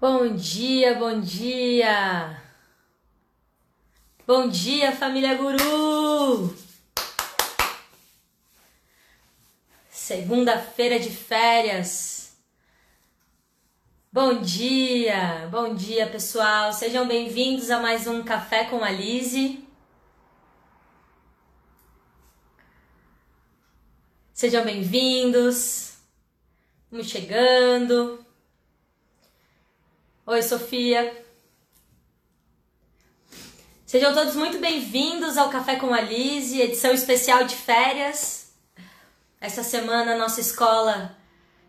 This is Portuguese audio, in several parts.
Bom dia, bom dia! Bom dia, família Guru! Segunda-feira de férias. Bom dia, bom dia, pessoal. Sejam bem-vindos a mais um Café com a Lise. Sejam bem-vindos. Vamos chegando. Oi, Sofia. Sejam todos muito bem-vindos ao Café com a Lise, edição especial de férias. Essa semana a nossa escola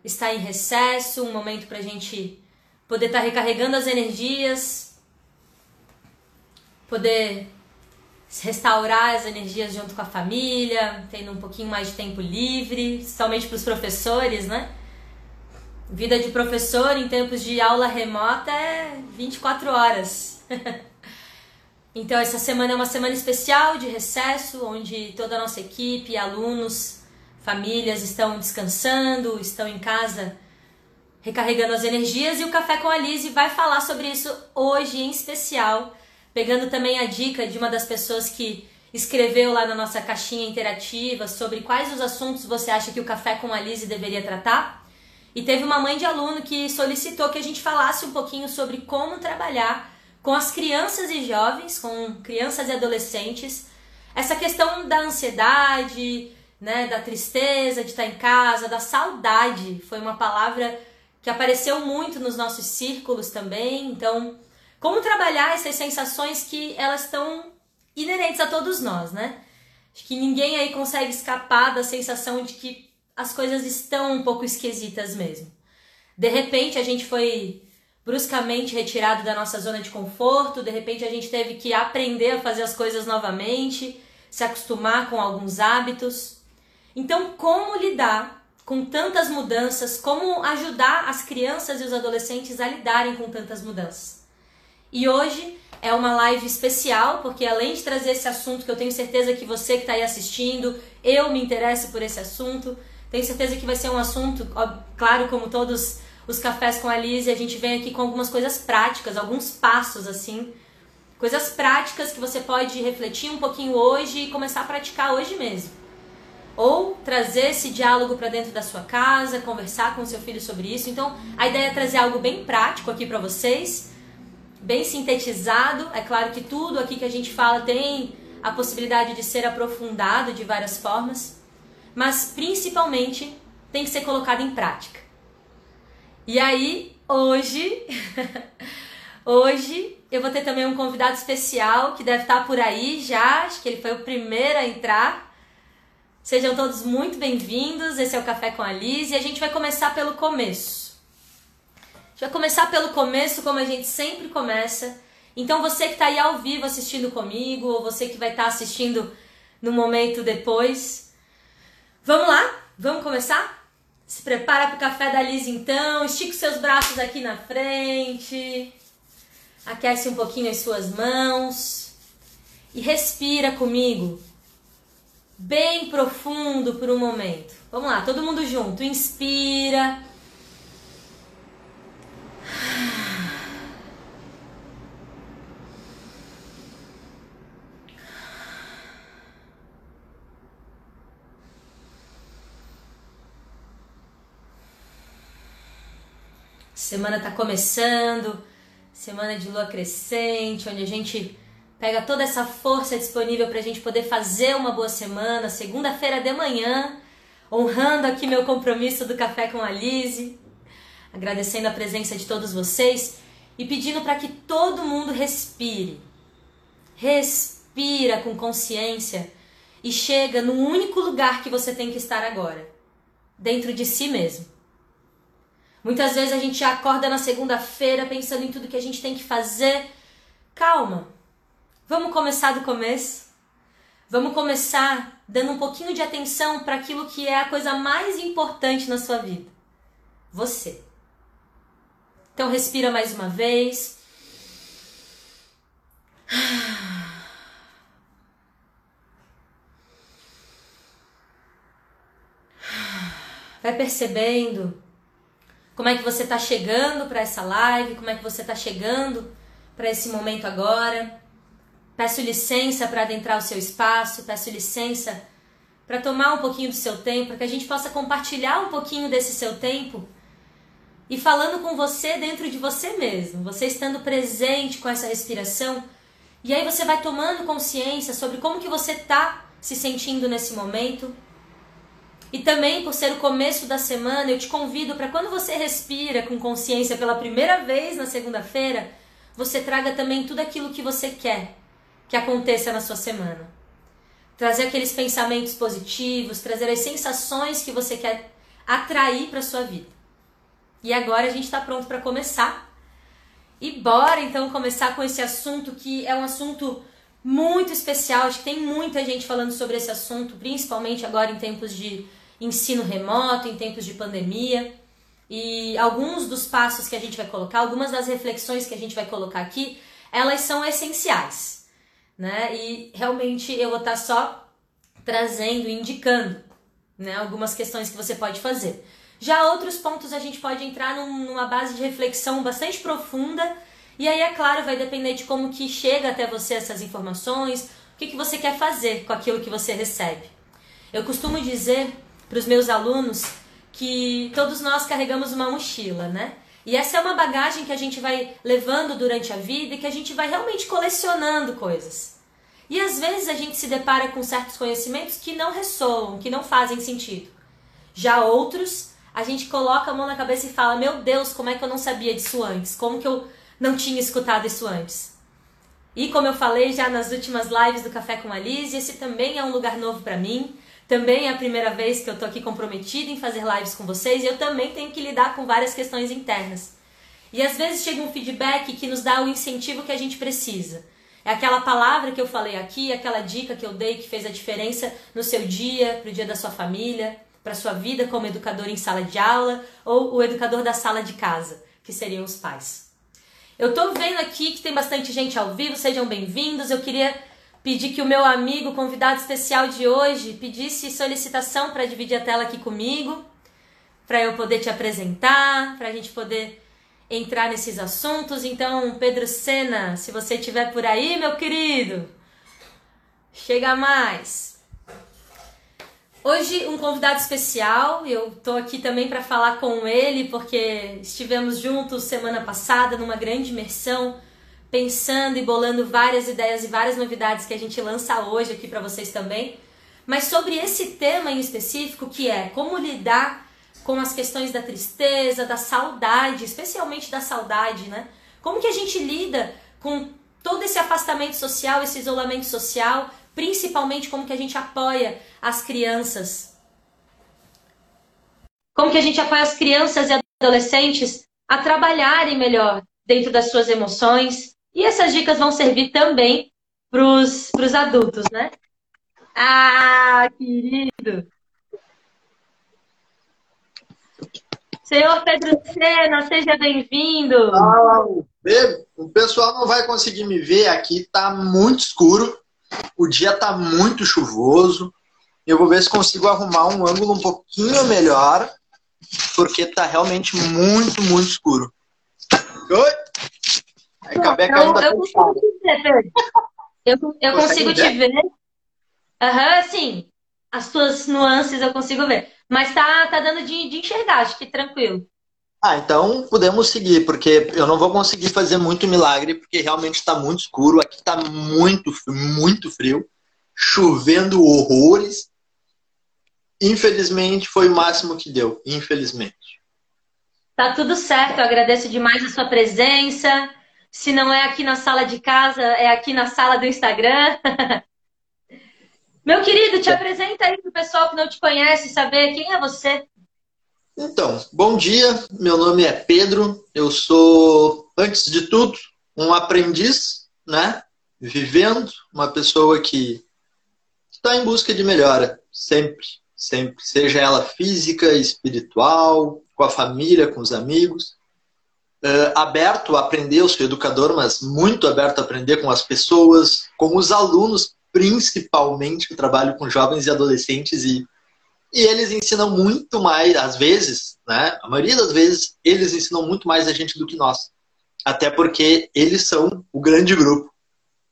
está em recesso, um momento para a gente poder estar tá recarregando as energias, poder restaurar as energias junto com a família, tendo um pouquinho mais de tempo livre, somente para os professores, né? Vida de professor em tempos de aula remota é 24 horas. então, essa semana é uma semana especial de recesso, onde toda a nossa equipe, alunos, famílias estão descansando, estão em casa recarregando as energias. E o Café com a Lise vai falar sobre isso hoje em especial, pegando também a dica de uma das pessoas que escreveu lá na nossa caixinha interativa sobre quais os assuntos você acha que o Café com a Lise deveria tratar. E teve uma mãe de aluno que solicitou que a gente falasse um pouquinho sobre como trabalhar com as crianças e jovens, com crianças e adolescentes, essa questão da ansiedade, né, da tristeza de estar em casa, da saudade, foi uma palavra que apareceu muito nos nossos círculos também. Então, como trabalhar essas sensações que elas estão inerentes a todos nós, né? Acho que ninguém aí consegue escapar da sensação de que as coisas estão um pouco esquisitas mesmo. De repente a gente foi bruscamente retirado da nossa zona de conforto, de repente a gente teve que aprender a fazer as coisas novamente, se acostumar com alguns hábitos. Então, como lidar com tantas mudanças? Como ajudar as crianças e os adolescentes a lidarem com tantas mudanças? E hoje é uma live especial, porque além de trazer esse assunto que eu tenho certeza que você que está aí assistindo, eu me interesso por esse assunto, tenho certeza que vai ser um assunto, claro, como todos os cafés com a Liz, a gente vem aqui com algumas coisas práticas, alguns passos assim, coisas práticas que você pode refletir um pouquinho hoje e começar a praticar hoje mesmo. Ou trazer esse diálogo para dentro da sua casa, conversar com seu filho sobre isso. Então, a ideia é trazer algo bem prático aqui para vocês, bem sintetizado. É claro que tudo aqui que a gente fala tem a possibilidade de ser aprofundado de várias formas mas principalmente tem que ser colocado em prática. E aí, hoje, hoje eu vou ter também um convidado especial que deve estar por aí já, acho que ele foi o primeiro a entrar. Sejam todos muito bem-vindos. Esse é o Café com a Liz e a gente vai começar pelo começo. A gente vai começar pelo começo, como a gente sempre começa. Então, você que está aí ao vivo assistindo comigo, ou você que vai estar assistindo no momento depois, Vamos lá? Vamos começar? Se prepara para o café da Liz então, estica os seus braços aqui na frente, aquece um pouquinho as suas mãos e respira comigo, bem profundo por um momento. Vamos lá, todo mundo junto, inspira. Semana está começando, semana de lua crescente, onde a gente pega toda essa força disponível para a gente poder fazer uma boa semana, segunda-feira de manhã, honrando aqui meu compromisso do Café com a Lise, agradecendo a presença de todos vocês e pedindo para que todo mundo respire. Respira com consciência e chega no único lugar que você tem que estar agora, dentro de si mesmo. Muitas vezes a gente acorda na segunda-feira pensando em tudo que a gente tem que fazer. Calma. Vamos começar do começo. Vamos começar dando um pouquinho de atenção para aquilo que é a coisa mais importante na sua vida. Você. Então respira mais uma vez. Vai percebendo como é que você está chegando para essa live, como é que você está chegando para esse momento agora. Peço licença para adentrar o seu espaço, peço licença para tomar um pouquinho do seu tempo, para que a gente possa compartilhar um pouquinho desse seu tempo e falando com você dentro de você mesmo, você estando presente com essa respiração. E aí você vai tomando consciência sobre como que você está se sentindo nesse momento. E também por ser o começo da semana, eu te convido para quando você respira com consciência pela primeira vez na segunda-feira, você traga também tudo aquilo que você quer que aconteça na sua semana. Trazer aqueles pensamentos positivos, trazer as sensações que você quer atrair para sua vida. E agora a gente está pronto para começar. E bora então começar com esse assunto que é um assunto muito especial. Acho que tem muita gente falando sobre esse assunto, principalmente agora em tempos de ensino remoto, em tempos de pandemia. E alguns dos passos que a gente vai colocar, algumas das reflexões que a gente vai colocar aqui, elas são essenciais, né? E realmente eu vou estar só trazendo, indicando, né, algumas questões que você pode fazer. Já outros pontos a gente pode entrar num, numa base de reflexão bastante profunda e aí, é claro, vai depender de como que chega até você essas informações, o que, que você quer fazer com aquilo que você recebe. Eu costumo dizer para os meus alunos que todos nós carregamos uma mochila, né? E essa é uma bagagem que a gente vai levando durante a vida e que a gente vai realmente colecionando coisas. E às vezes a gente se depara com certos conhecimentos que não ressoam, que não fazem sentido. Já outros a gente coloca a mão na cabeça e fala: Meu Deus, como é que eu não sabia disso antes? Como que eu não tinha escutado isso antes? E como eu falei já nas últimas lives do Café com a Liz, esse também é um lugar novo para mim. Também é a primeira vez que eu tô aqui comprometida em fazer lives com vocês e eu também tenho que lidar com várias questões internas. E às vezes chega um feedback que nos dá o incentivo que a gente precisa. É aquela palavra que eu falei aqui, aquela dica que eu dei que fez a diferença no seu dia, pro dia da sua família para sua vida como educador em sala de aula ou o educador da sala de casa, que seriam os pais. Eu estou vendo aqui que tem bastante gente ao vivo, sejam bem-vindos. Eu queria pedir que o meu amigo convidado especial de hoje pedisse solicitação para dividir a tela aqui comigo, para eu poder te apresentar, para a gente poder entrar nesses assuntos. Então, Pedro Sena, se você estiver por aí, meu querido, chega mais. Hoje um convidado especial, eu tô aqui também para falar com ele porque estivemos juntos semana passada numa grande imersão, pensando e bolando várias ideias e várias novidades que a gente lança hoje aqui para vocês também. Mas sobre esse tema em específico, que é como lidar com as questões da tristeza, da saudade, especialmente da saudade, né? Como que a gente lida com todo esse afastamento social, esse isolamento social, principalmente como que a gente apoia as crianças. Como que a gente apoia as crianças e adolescentes a trabalharem melhor dentro das suas emoções. E essas dicas vão servir também para os adultos, né? Ah, querido! Senhor Pedro Sena, seja bem-vindo. O pessoal não vai conseguir me ver aqui, tá muito escuro. O dia tá muito chuvoso. Eu vou ver se consigo arrumar um ângulo um pouquinho melhor, porque tá realmente muito, muito escuro. Oi? Eu consigo te ver, Pedro. Eu, eu consigo te ver. Aham, uhum, sim. As tuas nuances eu consigo ver. Mas tá, tá dando de, de enxergar, acho que tranquilo. Ah, então podemos seguir, porque eu não vou conseguir fazer muito milagre, porque realmente está muito escuro. Aqui está muito, muito frio, chovendo horrores. Infelizmente, foi o máximo que deu. Infelizmente. Tá tudo certo. Eu agradeço demais a sua presença. Se não é aqui na sala de casa, é aqui na sala do Instagram. Meu querido, te apresenta aí para o pessoal que não te conhece saber quem é você. Então, bom dia. Meu nome é Pedro. Eu sou, antes de tudo, um aprendiz, né? Vivendo, uma pessoa que está em busca de melhora, sempre, sempre. Seja ela física, espiritual, com a família, com os amigos. Uh, aberto a aprender, eu sou educador, mas muito aberto a aprender com as pessoas, com os alunos, principalmente, que trabalho com jovens e adolescentes e E eles ensinam muito mais, às vezes, né? A maioria das vezes, eles ensinam muito mais a gente do que nós. Até porque eles são o grande grupo.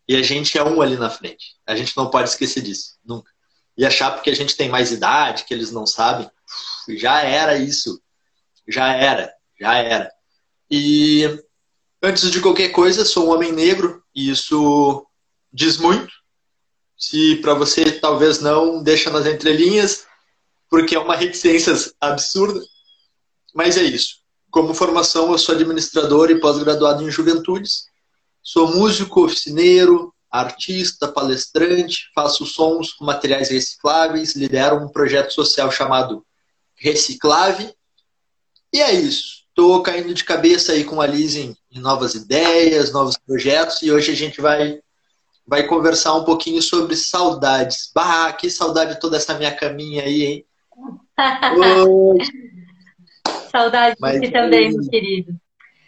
E a gente é um ali na frente. A gente não pode esquecer disso, nunca. E achar porque a gente tem mais idade, que eles não sabem, já era isso. Já era, já era. E antes de qualquer coisa, sou um homem negro e isso diz muito. Se para você talvez não, deixa nas entrelinhas, porque é uma reticência absurda. Mas é isso. Como formação, eu sou administrador e pós-graduado em juventudes. Sou músico, oficineiro, artista, palestrante, faço sons com materiais recicláveis, lidero um projeto social chamado Reciclave. E é isso. Estou caindo de cabeça aí com a Liz em, em, novas ideias, novos projetos, e hoje a gente vai, vai conversar um pouquinho sobre saudades. Bah, que saudade toda essa minha caminha aí, hein? Saudade de você também, meu querido.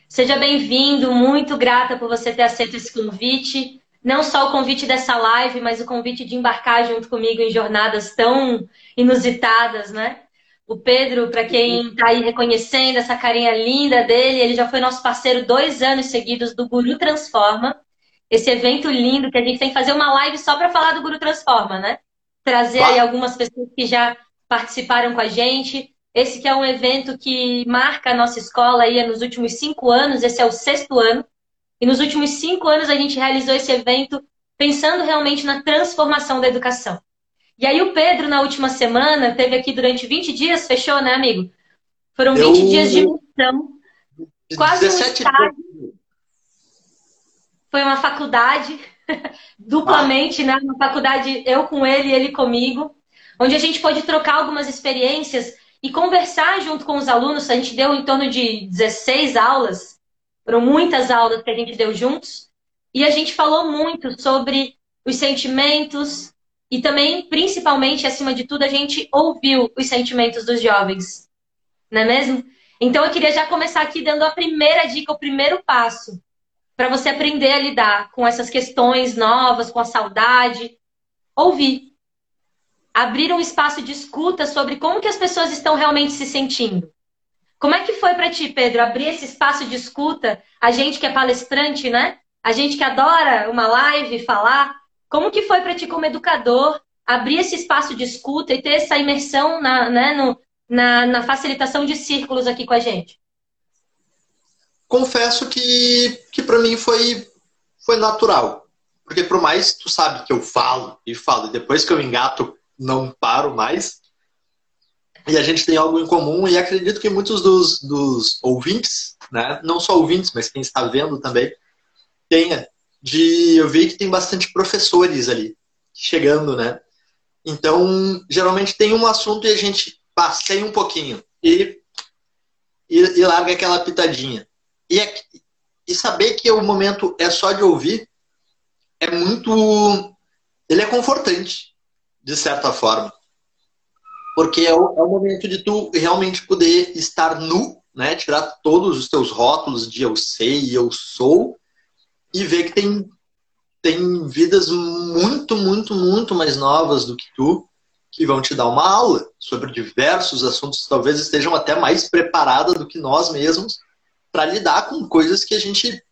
Seja bem-vindo, muito grata por você ter aceito esse convite. Não só o convite dessa live, mas o convite de embarcar junto comigo em jornadas tão inusitadas, né? O Pedro, para quem está aí reconhecendo essa carinha linda dele, ele já foi nosso parceiro dois anos seguidos do Guru Transforma. Esse evento lindo que a gente tem que fazer uma live só para falar do Guru Transforma, né? Trazer aí algumas pessoas que já participaram com a gente. Esse que é um evento que marca a nossa escola aí nos últimos cinco anos, esse é o sexto ano. E nos últimos cinco anos a gente realizou esse evento pensando realmente na transformação da educação. E aí o Pedro, na última semana, teve aqui durante 20 dias, fechou, né, amigo? Foram 20 Eu... dias de missão. Quase um estágio. Foi uma faculdade, duplamente, ah. né? Uma faculdade, eu com ele e ele comigo onde a gente pode trocar algumas experiências e conversar junto com os alunos. A gente deu em torno de 16 aulas, foram muitas aulas que a gente deu juntos, e a gente falou muito sobre os sentimentos e também, principalmente, acima de tudo, a gente ouviu os sentimentos dos jovens, não é mesmo? Então eu queria já começar aqui dando a primeira dica, o primeiro passo para você aprender a lidar com essas questões novas, com a saudade. Ouvir abrir um espaço de escuta sobre como que as pessoas estão realmente se sentindo. Como é que foi para ti, Pedro, abrir esse espaço de escuta? A gente que é palestrante, né? A gente que adora uma live, falar. Como que foi para ti como educador abrir esse espaço de escuta e ter essa imersão na, né, no, na, na facilitação de círculos aqui com a gente? Confesso que, que para mim foi, foi natural. Porque por mais tu sabe que eu falo e falo, e depois que eu engato não paro mais. E a gente tem algo em comum e acredito que muitos dos, dos ouvintes, né, não só ouvintes, mas quem está vendo também, tenha. De, eu vi que tem bastante professores ali chegando, né? Então, geralmente tem um assunto e a gente passeia um pouquinho e, e, e larga aquela pitadinha. E, é, e saber que o momento é só de ouvir é muito. Ele é confortante de certa forma. Porque é o, é o momento de tu realmente poder estar nu, né? Tirar todos os teus rótulos de eu sei, eu sou, e ver que tem, tem vidas muito, muito, muito mais novas do que tu, que vão te dar uma aula sobre diversos assuntos, talvez estejam até mais preparadas do que nós mesmos para lidar com coisas que a gente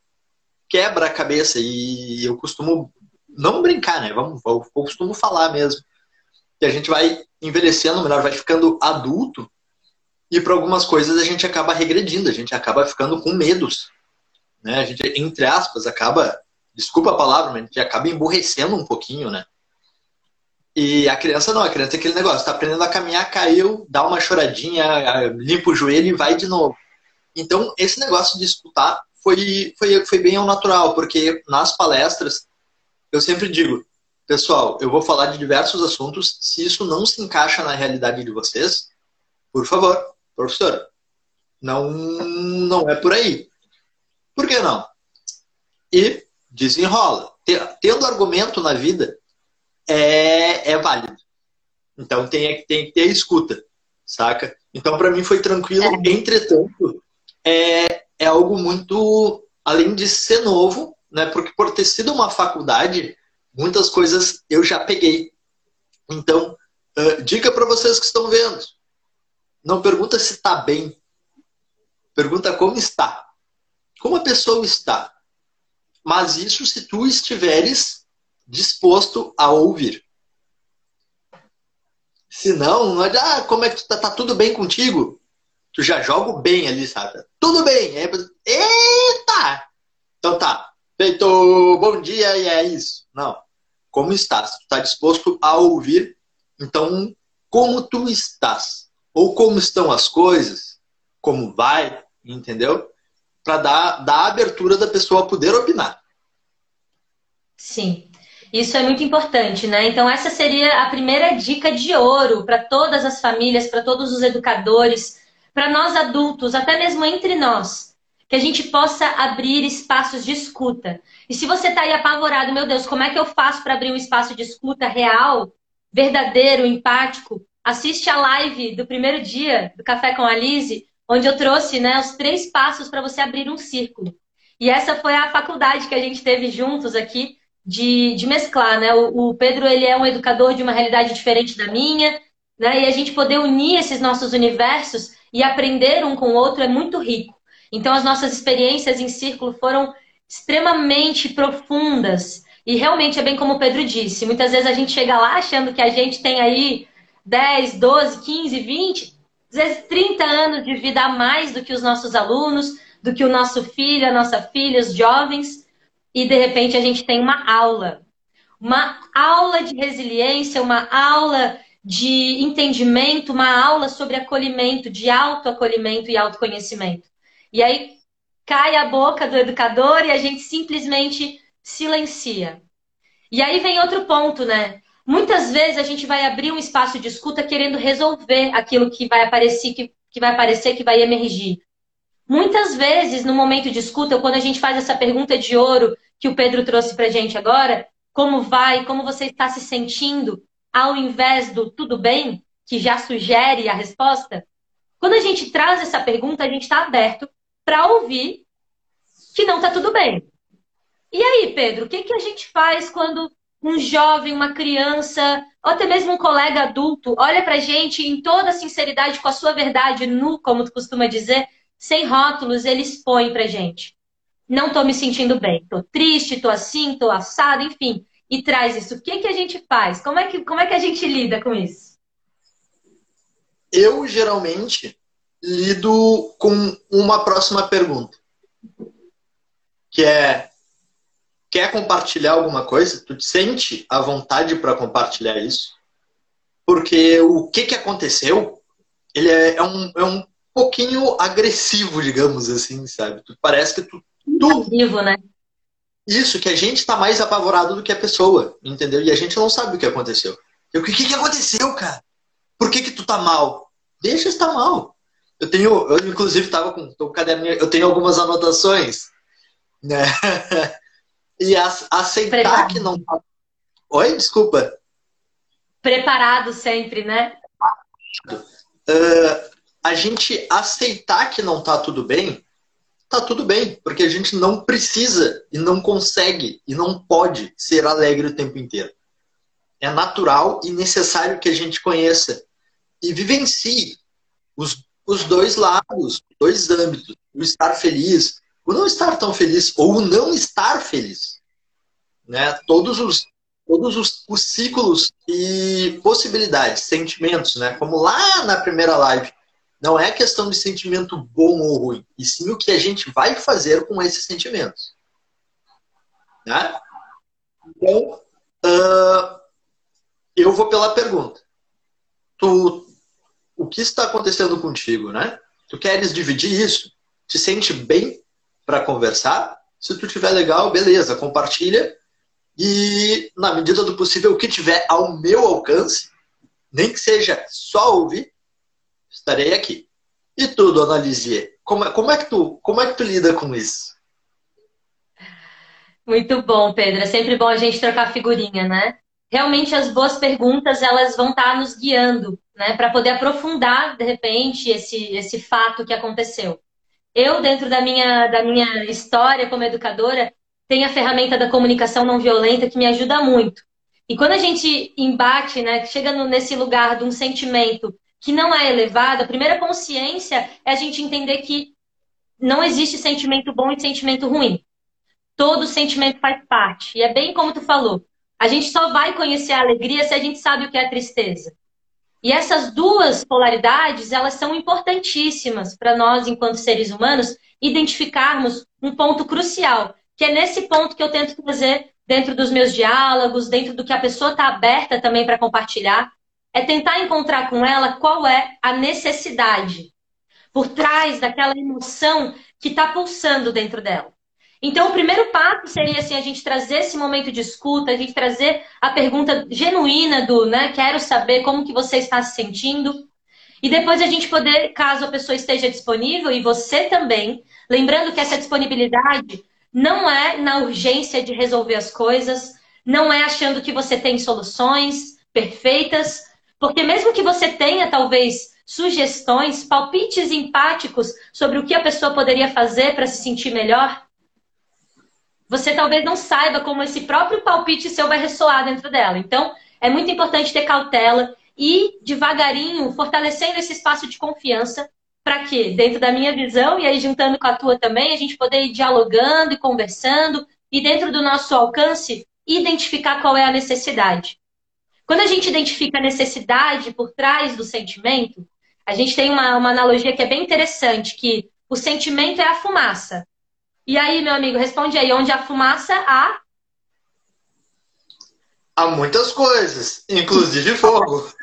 quebra a cabeça. E eu costumo não brincar, né? Vamos, eu costumo falar mesmo que a gente vai envelhecendo, melhor, vai ficando adulto e para algumas coisas a gente acaba regredindo, a gente acaba ficando com medos. Né? A gente, entre aspas, acaba, desculpa a palavra, mas a gente acaba emburrecendo um pouquinho, né? E a criança não, a criança é aquele negócio, está aprendendo a caminhar, caiu, dá uma choradinha, limpa o joelho e vai de novo. Então, esse negócio de escutar foi, foi, foi bem ao natural, porque nas palestras, eu sempre digo, Pessoal, eu vou falar de diversos assuntos. Se isso não se encaixa na realidade de vocês, por favor, professora, não, não é por aí. Por que não? E desenrola. Tendo argumento na vida é, é válido. Então tem, tem que ter escuta, saca? Então para mim foi tranquilo. É. Entretanto, é, é algo muito, além de ser novo, né? Porque por ter sido uma faculdade, muitas coisas eu já peguei. Então, Uh, dica para vocês que estão vendo. Não pergunta se está bem. Pergunta como está. Como a pessoa está. Mas isso se tu estiveres disposto a ouvir. Se não, ah, como é que tu tá, tá tudo bem contigo? Tu já joga bem ali, sabe? Tudo bem. Eita! Então tá. Feito bom dia e é isso. Não. Como estás? Tu tá disposto a ouvir? Então, como tu estás? Ou como estão as coisas? Como vai? Entendeu? Para dar, dar a abertura da pessoa poder opinar. Sim. Isso é muito importante, né? Então, essa seria a primeira dica de ouro para todas as famílias, para todos os educadores, para nós adultos, até mesmo entre nós, que a gente possa abrir espaços de escuta. E se você está aí apavorado, meu Deus, como é que eu faço para abrir um espaço de escuta real, verdadeiro, empático? Assiste a live do primeiro dia do Café com a Lise, onde eu trouxe né, os três passos para você abrir um círculo. E essa foi a faculdade que a gente teve juntos aqui de, de mesclar, né? O, o, Pedro ele é um educador de uma realidade diferente da minha, né? E a gente poder unir esses nossos universos e aprender um com o outro é muito rico. Então as nossas experiências em círculo foram extremamente profundas. E realmente é bem como o Pedro disse, muitas vezes a gente chega lá achando que a gente tem aí 10, 12, 15, 20, às vezes 30 anos de vida a mais do que os nossos alunos, do que o nosso filho, a nossa filha, os jovens e de repente a gente tem uma aula. Uma aula de resiliência, uma aula de entendimento, uma aula sobre acolhimento, de autoacolhimento e autoconhecimento. E aí cai a boca do educador e a gente simplesmente silencia. E aí vem outro ponto, né? Muitas vezes a gente vai abrir um espaço de escuta querendo resolver aquilo que vai aparecer, que, que vai aparecer, que vai emergir. Muitas vezes, no momento de escuta, quando a gente faz essa pergunta de ouro que o Pedro trouxe para gente agora, como vai, como você está se sentindo, ao invés do tudo bem, que já sugere a resposta, quando a gente traz essa pergunta, a gente está aberto para ouvir que não está tudo bem. E aí, Pedro, o que, que a gente faz quando um jovem, uma criança, ou até mesmo um colega adulto olha para a gente em toda a sinceridade, com a sua verdade nu, como tu costuma dizer, sem rótulos, ele expõe pra gente. Não tô me sentindo bem, tô triste, tô assim, tô assado, enfim. E traz isso. O que, que a gente faz? Como é que, como é que a gente lida com isso? Eu geralmente lido com uma próxima pergunta. Que é quer compartilhar alguma coisa? Tu te sente à vontade para compartilhar isso? Porque o que, que aconteceu, ele é, é, um, é um pouquinho agressivo, digamos assim, sabe? Parece que tu. tu... Vivo, né? Isso, que a gente tá mais apavorado do que a pessoa, entendeu? E a gente não sabe o que aconteceu. o que, que aconteceu, cara? Por que, que tu tá mal? Deixa estar mal. Eu tenho, eu inclusive tava com, tô com caderninho, eu tenho algumas anotações, né? e aceitar Preparado. que não tá. Oi, desculpa. Preparado sempre, né? Uh, a gente aceitar que não tá tudo bem, tá tudo bem, porque a gente não precisa e não consegue e não pode ser alegre o tempo inteiro. É natural e necessário que a gente conheça e vivencie os, os dois lados, os dois âmbitos, o estar feliz, o não estar tão feliz ou o não estar feliz. Né? Todos os todos os, os ciclos e possibilidades, sentimentos, né? Como lá na primeira live, não é questão de sentimento bom ou ruim, e sim o que a gente vai fazer com esses sentimentos. Né? Então, uh, eu vou pela pergunta. Tu, o que está acontecendo contigo, né? Tu queres dividir isso? Te sente bem para conversar? Se tu tiver legal, beleza, compartilha. E, na medida do possível, o que tiver ao meu alcance, nem que seja só ouvir, estarei aqui. E tu, dona Lizier, como, é, como, é que tu, como é que tu lida com isso? Muito bom, Pedro. É sempre bom a gente trocar figurinha, né? Realmente as boas perguntas elas vão estar nos guiando, né, para poder aprofundar de repente esse esse fato que aconteceu. Eu dentro da minha da minha história como educadora tenho a ferramenta da comunicação não violenta que me ajuda muito, E quando a gente embate, né, chega nesse lugar de um sentimento que não é elevado, a primeira consciência é a gente entender que não existe sentimento bom e sentimento ruim. Todo sentimento faz parte. E é bem como tu falou. A gente só vai conhecer a alegria se a gente sabe o que é tristeza. E essas duas polaridades, elas são importantíssimas para nós, enquanto seres humanos, identificarmos um ponto crucial, que é nesse ponto que eu tento trazer dentro dos meus diálogos, dentro do que a pessoa está aberta também para compartilhar, é tentar encontrar com ela qual é a necessidade por trás daquela emoção que está pulsando dentro dela. Então, o primeiro passo seria assim, a gente trazer esse momento de escuta, a gente trazer a pergunta genuína do, né, quero saber como que você está se sentindo. E depois a gente poder, caso a pessoa esteja disponível, e você também, lembrando que essa disponibilidade não é na urgência de resolver as coisas, não é achando que você tem soluções perfeitas, porque mesmo que você tenha, talvez, sugestões, palpites empáticos sobre o que a pessoa poderia fazer para se sentir melhor, você talvez não saiba como esse próprio palpite seu vai ressoar dentro dela. Então, é muito importante ter cautela e devagarinho fortalecendo esse espaço de confiança para que, dentro da minha visão, e aí juntando com a tua também, a gente poder ir dialogando e conversando e dentro do nosso alcance identificar qual é a necessidade. Quando a gente identifica a necessidade por trás do sentimento, a gente tem uma, uma analogia que é bem interessante, que o sentimento é a fumaça. E aí, meu amigo, responde aí, onde há fumaça, há... Há muitas coisas, inclusive fogo.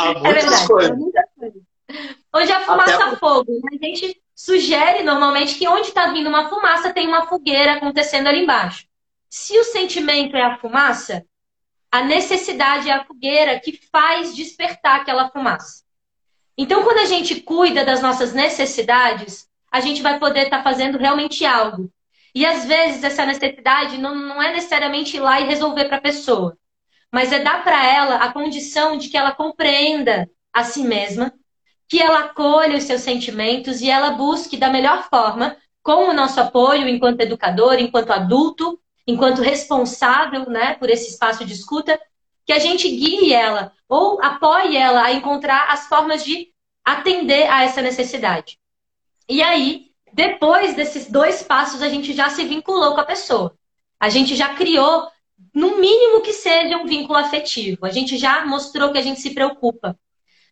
há muitas é verdade, coisas. Muitas coisas. Onde há fumaça, Até... há fogo. A gente sugere normalmente que onde está vindo uma fumaça tem uma fogueira acontecendo ali embaixo. Se o sentimento é a fumaça, a necessidade é a fogueira que faz despertar aquela fumaça. Então, quando a gente cuida das nossas necessidades, a gente vai poder estar tá fazendo realmente algo. E às vezes essa necessidade não, não é necessariamente ir lá e resolver para a pessoa, mas é dar para ela a condição de que ela compreenda a si mesma, que ela acolha os seus sentimentos e ela busque da melhor forma, com o nosso apoio enquanto educador, enquanto adulto, enquanto responsável né, por esse espaço de escuta, que a gente guie ela ou apoie ela a encontrar as formas de atender a essa necessidade. E aí, depois desses dois passos, a gente já se vinculou com a pessoa. A gente já criou, no mínimo que seja, um vínculo afetivo. A gente já mostrou que a gente se preocupa.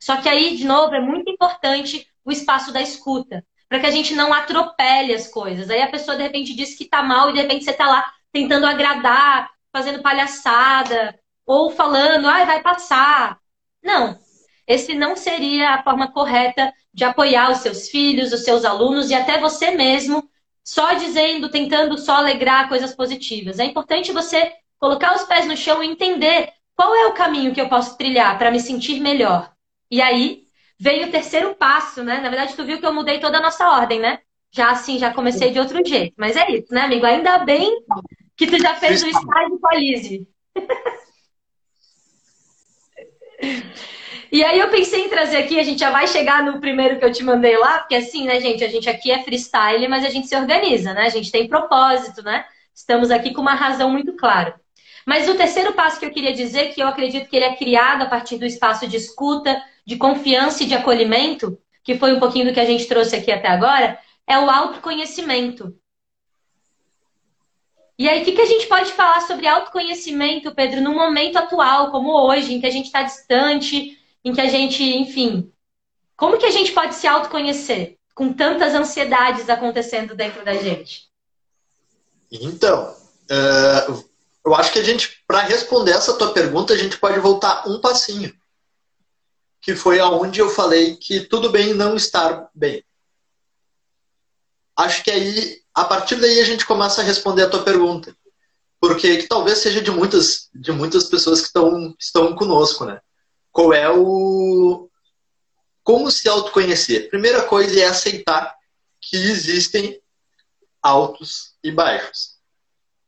Só que aí, de novo, é muito importante o espaço da escuta, para que a gente não atropele as coisas. Aí a pessoa, de repente, diz que tá mal e, de repente, você tá lá tentando agradar, fazendo palhaçada, ou falando, ai, ah, vai passar. Não, esse não seria a forma correta de apoiar os seus filhos, os seus alunos e até você mesmo, só dizendo, tentando só alegrar coisas positivas. É importante você colocar os pés no chão e entender qual é o caminho que eu posso trilhar para me sentir melhor. E aí vem o terceiro passo, né? Na verdade, tu viu que eu mudei toda a nossa ordem, né? Já assim, já comecei de outro jeito. Mas é isso, né, amigo? Ainda bem que tu já fez o estágio com a Lise. E aí eu pensei em trazer aqui, a gente já vai chegar no primeiro que eu te mandei lá, porque assim, né, gente, a gente aqui é freestyle, mas a gente se organiza, né? A gente tem propósito, né? Estamos aqui com uma razão muito clara. Mas o terceiro passo que eu queria dizer, que eu acredito que ele é criado a partir do espaço de escuta, de confiança e de acolhimento, que foi um pouquinho do que a gente trouxe aqui até agora, é o autoconhecimento. E aí, o que, que a gente pode falar sobre autoconhecimento, Pedro, no momento atual, como hoje, em que a gente está distante, em que a gente, enfim, como que a gente pode se autoconhecer com tantas ansiedades acontecendo dentro da gente? Então, uh, eu acho que a gente, para responder essa tua pergunta, a gente pode voltar um passinho, que foi aonde eu falei que tudo bem não estar bem. Acho que aí, a partir daí, a gente começa a responder a tua pergunta, porque que talvez seja de muitas, de muitas pessoas que estão, estão conosco, né? Qual é o. Como se autoconhecer? Primeira coisa é aceitar que existem altos e baixos.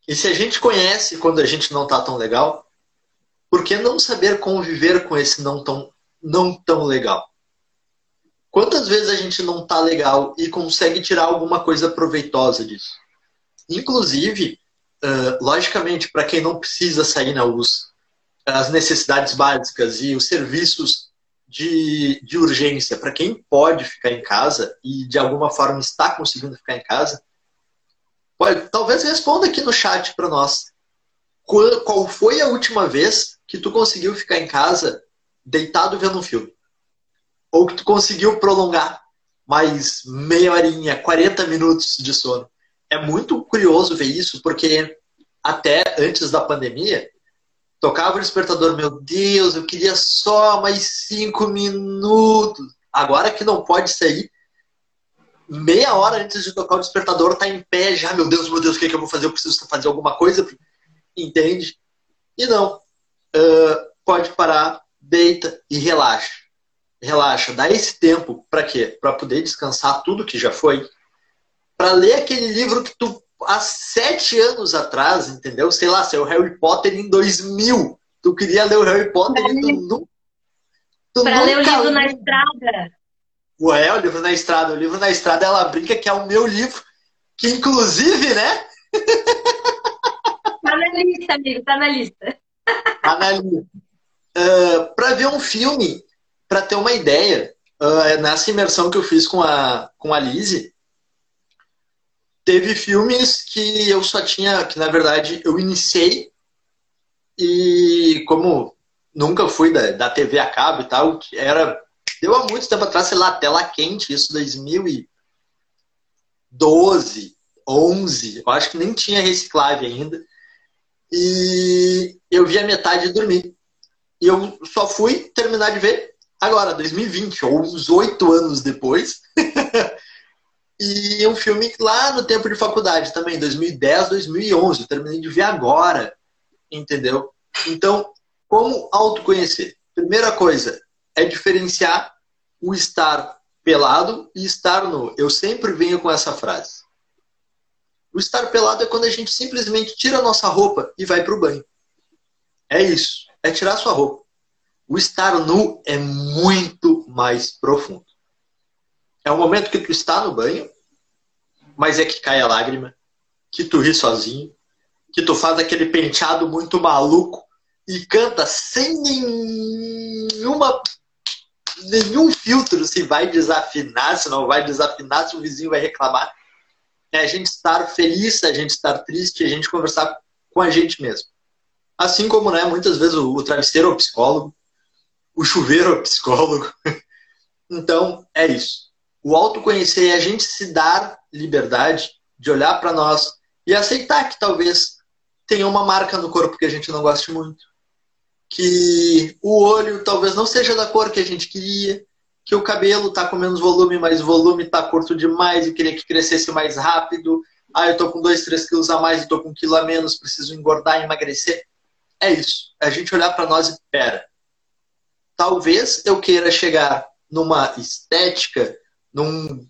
E se a gente conhece quando a gente não está tão legal, por que não saber conviver com esse não tão, não tão legal? Quantas vezes a gente não está legal e consegue tirar alguma coisa proveitosa disso? Inclusive, uh, logicamente, para quem não precisa sair na luz, as necessidades básicas e os serviços de, de urgência para quem pode ficar em casa e de alguma forma está conseguindo ficar em casa, pode, talvez responda aqui no chat para nós. Qual, qual foi a última vez que tu conseguiu ficar em casa deitado vendo um filme? Ou que tu conseguiu prolongar mais meia horinha, 40 minutos de sono? É muito curioso ver isso, porque até antes da pandemia, Tocava o despertador, meu Deus, eu queria só mais cinco minutos. Agora que não pode sair, meia hora antes de tocar o despertador, tá em pé já, meu Deus, meu Deus, o que, é que eu vou fazer? Eu preciso fazer alguma coisa, entende? E não. Uh, pode parar, deita e relaxa. Relaxa, dá esse tempo para quê? Para poder descansar tudo que já foi, para ler aquele livro que tu há sete anos atrás, entendeu? Sei lá, saiu Harry Potter em 2000. Tu queria ler o Harry Potter e tu nunca. Pra ler o livro na estrada. Ué, o livro na estrada. O livro na estrada, ela brinca que é o meu livro. Que inclusive, né? Tá na lista, amigo, tá na lista. Tá na lista. Uh, pra ver um filme, pra ter uma ideia, uh, nessa imersão que eu fiz com a, com a Lizzie, teve filmes que eu só tinha, que na verdade eu iniciei e como nunca fui da, da TV a cabo e tal, era deu há muito tempo atrás, sei lá, tela quente, isso 2012, 11, eu acho que nem tinha reciclagem ainda. E eu vi a metade e dormi. E eu só fui terminar de ver agora, 2020, ou uns oito anos depois. E um filme lá no tempo de faculdade também, 2010, 2011. Eu terminei de ver agora, entendeu? Então, como autoconhecer? Primeira coisa é diferenciar o estar pelado e estar nu. Eu sempre venho com essa frase. O estar pelado é quando a gente simplesmente tira a nossa roupa e vai para o banho. É isso. É tirar a sua roupa. O estar nu é muito mais profundo. É o momento que tu está no banho, mas é que cai a lágrima, que tu ri sozinho, que tu faz aquele penteado muito maluco e canta sem nenhuma nenhum filtro se vai desafinar, se não vai desafinar, se o vizinho vai reclamar. É a gente estar feliz, a gente estar triste, a gente conversar com a gente mesmo. Assim como, né, muitas vezes o, o travesseiro é o psicólogo, o chuveiro é o psicólogo. então, é isso. O autoconhecer é a gente se dar liberdade de olhar para nós e aceitar que talvez tenha uma marca no corpo que a gente não goste muito. Que o olho talvez não seja da cor que a gente queria. Que o cabelo está com menos volume, mas o volume está curto demais e queria que crescesse mais rápido. Ah, eu tô com 2, 3 quilos a mais e tô com um quilo a menos, preciso engordar, emagrecer. É isso. É a gente olhar para nós e pera. Talvez eu queira chegar numa estética num,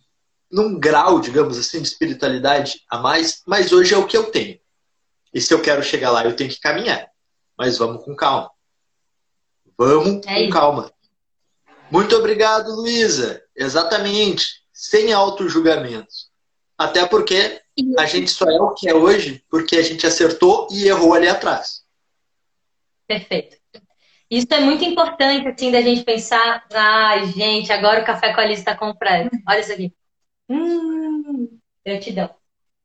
num grau, digamos assim, de espiritualidade a mais, mas hoje é o que eu tenho. E se eu quero chegar lá, eu tenho que caminhar. Mas vamos com calma. Vamos é com calma. Muito obrigado, Luísa. Exatamente. Sem auto-julgamentos. Até porque a gente só é o que é hoje porque a gente acertou e errou ali atrás. Perfeito. Isso é muito importante, assim, da gente pensar, ai, gente, agora o café com a Alice está comprando. Olha isso aqui. Hum, gratidão.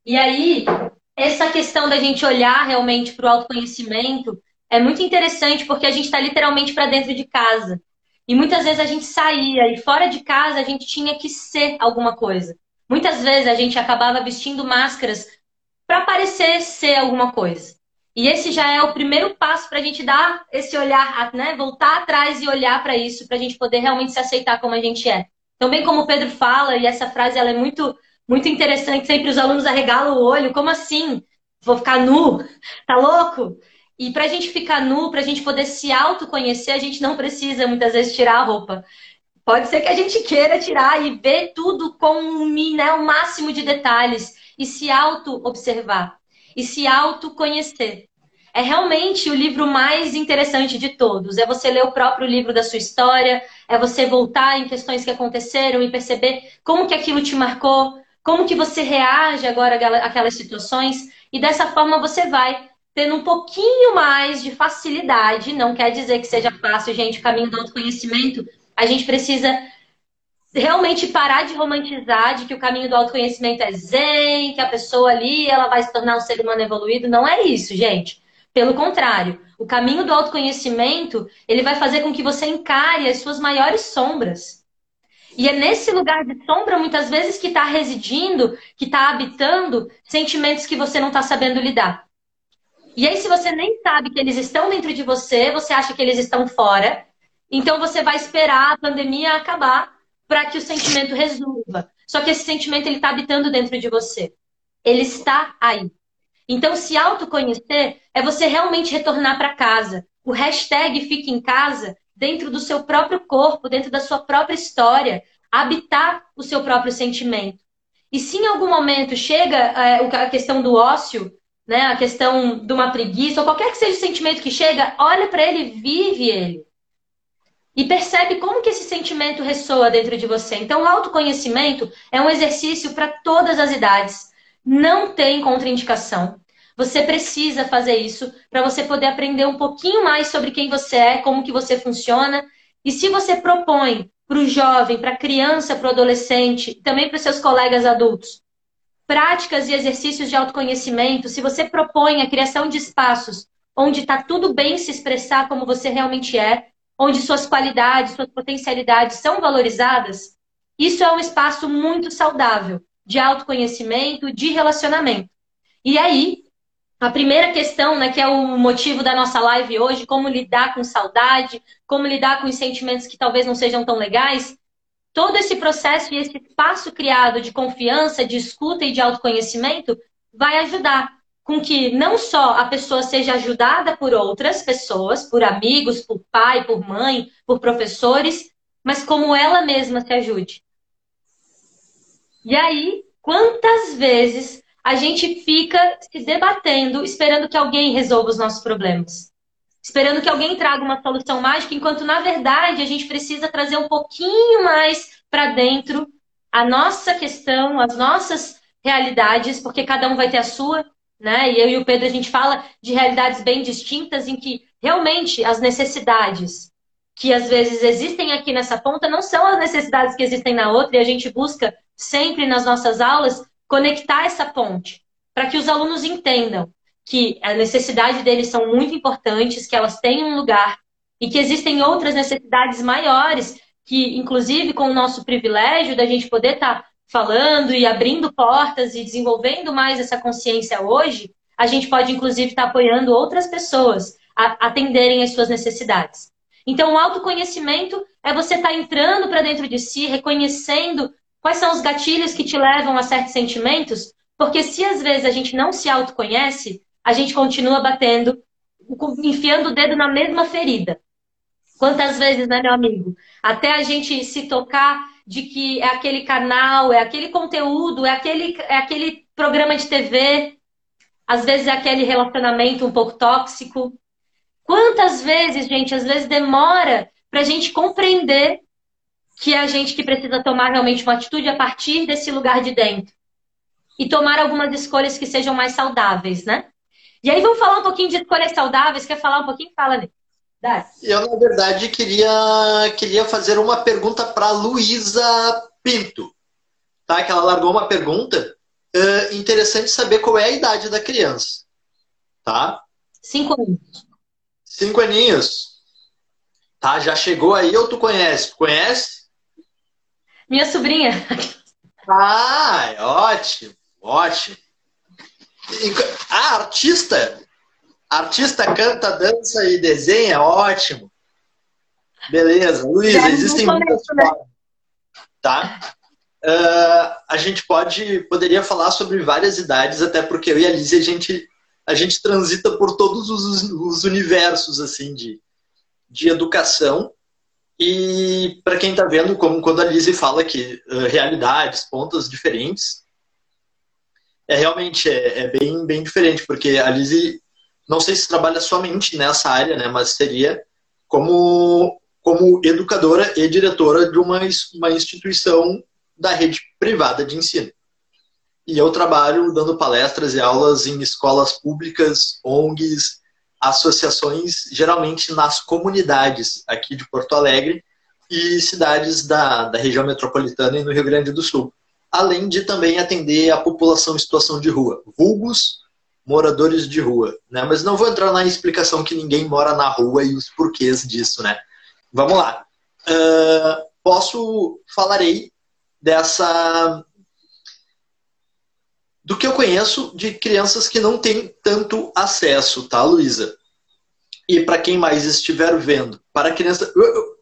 E aí, essa questão da gente olhar realmente para o autoconhecimento é muito interessante porque a gente está literalmente para dentro de casa. E muitas vezes a gente saía e fora de casa a gente tinha que ser alguma coisa. Muitas vezes a gente acabava vestindo máscaras para parecer ser alguma coisa. E esse já é o primeiro passo para a gente dar esse olhar, né? Voltar atrás e olhar para isso, para a gente poder realmente se aceitar como a gente é. Também como o Pedro fala, e essa frase ela é muito, muito interessante, sempre os alunos arregalam o olho, como assim? Vou ficar nu? Tá louco? E para a gente ficar nu, para a gente poder se autoconhecer, a gente não precisa muitas vezes tirar a roupa. Pode ser que a gente queira tirar e ver tudo com né, o máximo de detalhes e se auto-observar e se autoconhecer. É realmente o livro mais interessante de todos. É você ler o próprio livro da sua história, é você voltar em questões que aconteceram e perceber como que aquilo te marcou, como que você reage agora àquelas situações e dessa forma você vai tendo um pouquinho mais de facilidade, não quer dizer que seja fácil, gente, o caminho do autoconhecimento, a gente precisa realmente parar de romantizar de que o caminho do autoconhecimento é zen, que a pessoa ali ela vai se tornar um ser humano evoluído. Não é isso, gente. Pelo contrário, o caminho do autoconhecimento, ele vai fazer com que você encare as suas maiores sombras. E é nesse lugar de sombra, muitas vezes, que está residindo, que está habitando sentimentos que você não está sabendo lidar. E aí, se você nem sabe que eles estão dentro de você, você acha que eles estão fora, então você vai esperar a pandemia acabar para que o sentimento resolva. Só que esse sentimento ele está habitando dentro de você. Ele está aí. Então, se autoconhecer é você realmente retornar para casa. O hashtag fique em casa dentro do seu próprio corpo, dentro da sua própria história, habitar o seu próprio sentimento. E se em algum momento chega é, a questão do ócio, né, a questão de uma preguiça, ou qualquer que seja o sentimento que chega, olha para ele, vive ele e percebe como que esse sentimento ressoa dentro de você. Então, o autoconhecimento é um exercício para todas as idades. Não tem contraindicação. Você precisa fazer isso para você poder aprender um pouquinho mais sobre quem você é, como que você funciona. E se você propõe para o jovem, para a criança, para o adolescente, também para os seus colegas adultos, práticas e exercícios de autoconhecimento, se você propõe a criação de espaços onde está tudo bem se expressar como você realmente é, onde suas qualidades, suas potencialidades são valorizadas, isso é um espaço muito saudável de autoconhecimento, de relacionamento. E aí, a primeira questão, né, que é o motivo da nossa live hoje, como lidar com saudade, como lidar com os sentimentos que talvez não sejam tão legais, todo esse processo e esse espaço criado de confiança, de escuta e de autoconhecimento vai ajudar com que não só a pessoa seja ajudada por outras pessoas, por amigos, por pai, por mãe, por professores, mas como ela mesma se ajude. E aí, quantas vezes a gente fica se debatendo, esperando que alguém resolva os nossos problemas? Esperando que alguém traga uma solução mágica, enquanto na verdade a gente precisa trazer um pouquinho mais para dentro a nossa questão, as nossas realidades, porque cada um vai ter a sua, né? E eu e o Pedro a gente fala de realidades bem distintas em que realmente as necessidades que às vezes existem aqui nessa ponta não são as necessidades que existem na outra e a gente busca sempre nas nossas aulas conectar essa ponte para que os alunos entendam que a necessidade deles são muito importantes, que elas têm um lugar e que existem outras necessidades maiores que, inclusive, com o nosso privilégio da gente poder estar tá falando e abrindo portas e desenvolvendo mais essa consciência hoje, a gente pode, inclusive, estar apoiando outras pessoas a atenderem às suas necessidades. Então, o autoconhecimento é você estar entrando para dentro de si, reconhecendo quais são os gatilhos que te levam a certos sentimentos, porque se às vezes a gente não se autoconhece, a gente continua batendo, enfiando o dedo na mesma ferida. Quantas vezes, né, meu amigo? Até a gente se tocar de que é aquele canal, é aquele conteúdo, é aquele, é aquele programa de TV, às vezes é aquele relacionamento um pouco tóxico. Quantas vezes, gente, às vezes demora para a gente compreender que é a gente que precisa tomar realmente uma atitude a partir desse lugar de dentro. E tomar algumas escolhas que sejam mais saudáveis, né? E aí vamos falar um pouquinho de escolhas saudáveis. Quer falar um pouquinho? Fala, Eu, na verdade, queria, queria fazer uma pergunta para Luísa Pinto. Tá? Que ela largou uma pergunta. Uh, interessante saber qual é a idade da criança. Tá? Cinco anos. Cinco aninhos. Tá, já chegou aí ou tu conhece? Conhece? Minha sobrinha. Ah, ótimo, ótimo. Ah, artista? Artista canta, dança e desenha, ótimo. Beleza. Luísa, existem muitas né? formas. Tá? Uh, a gente pode, poderia falar sobre várias idades, até porque eu e a Lizzie, a gente, a gente transita por todos os, os universos assim de, de educação. E para quem está vendo, como quando a Lizzie fala que uh, realidades, pontos diferentes, é realmente é, é, bem, bem diferente, porque a Lizzie não sei se trabalha somente nessa área, né, mas seria como, como educadora e diretora de uma, uma instituição da rede privada de ensino. e eu trabalho dando palestras e aulas em escolas públicas, ONGs, associações, geralmente nas comunidades aqui de Porto Alegre e cidades da, da região metropolitana e no Rio Grande do Sul. Além de também atender a população em situação de rua, vulgos moradores de rua. Né? Mas não vou entrar na explicação que ninguém mora na rua e os porquês disso. Né? Vamos lá. Uh, posso, falarei dessa do que eu conheço de crianças que não têm tanto acesso, tá, Luísa? E para quem mais estiver vendo, para criança,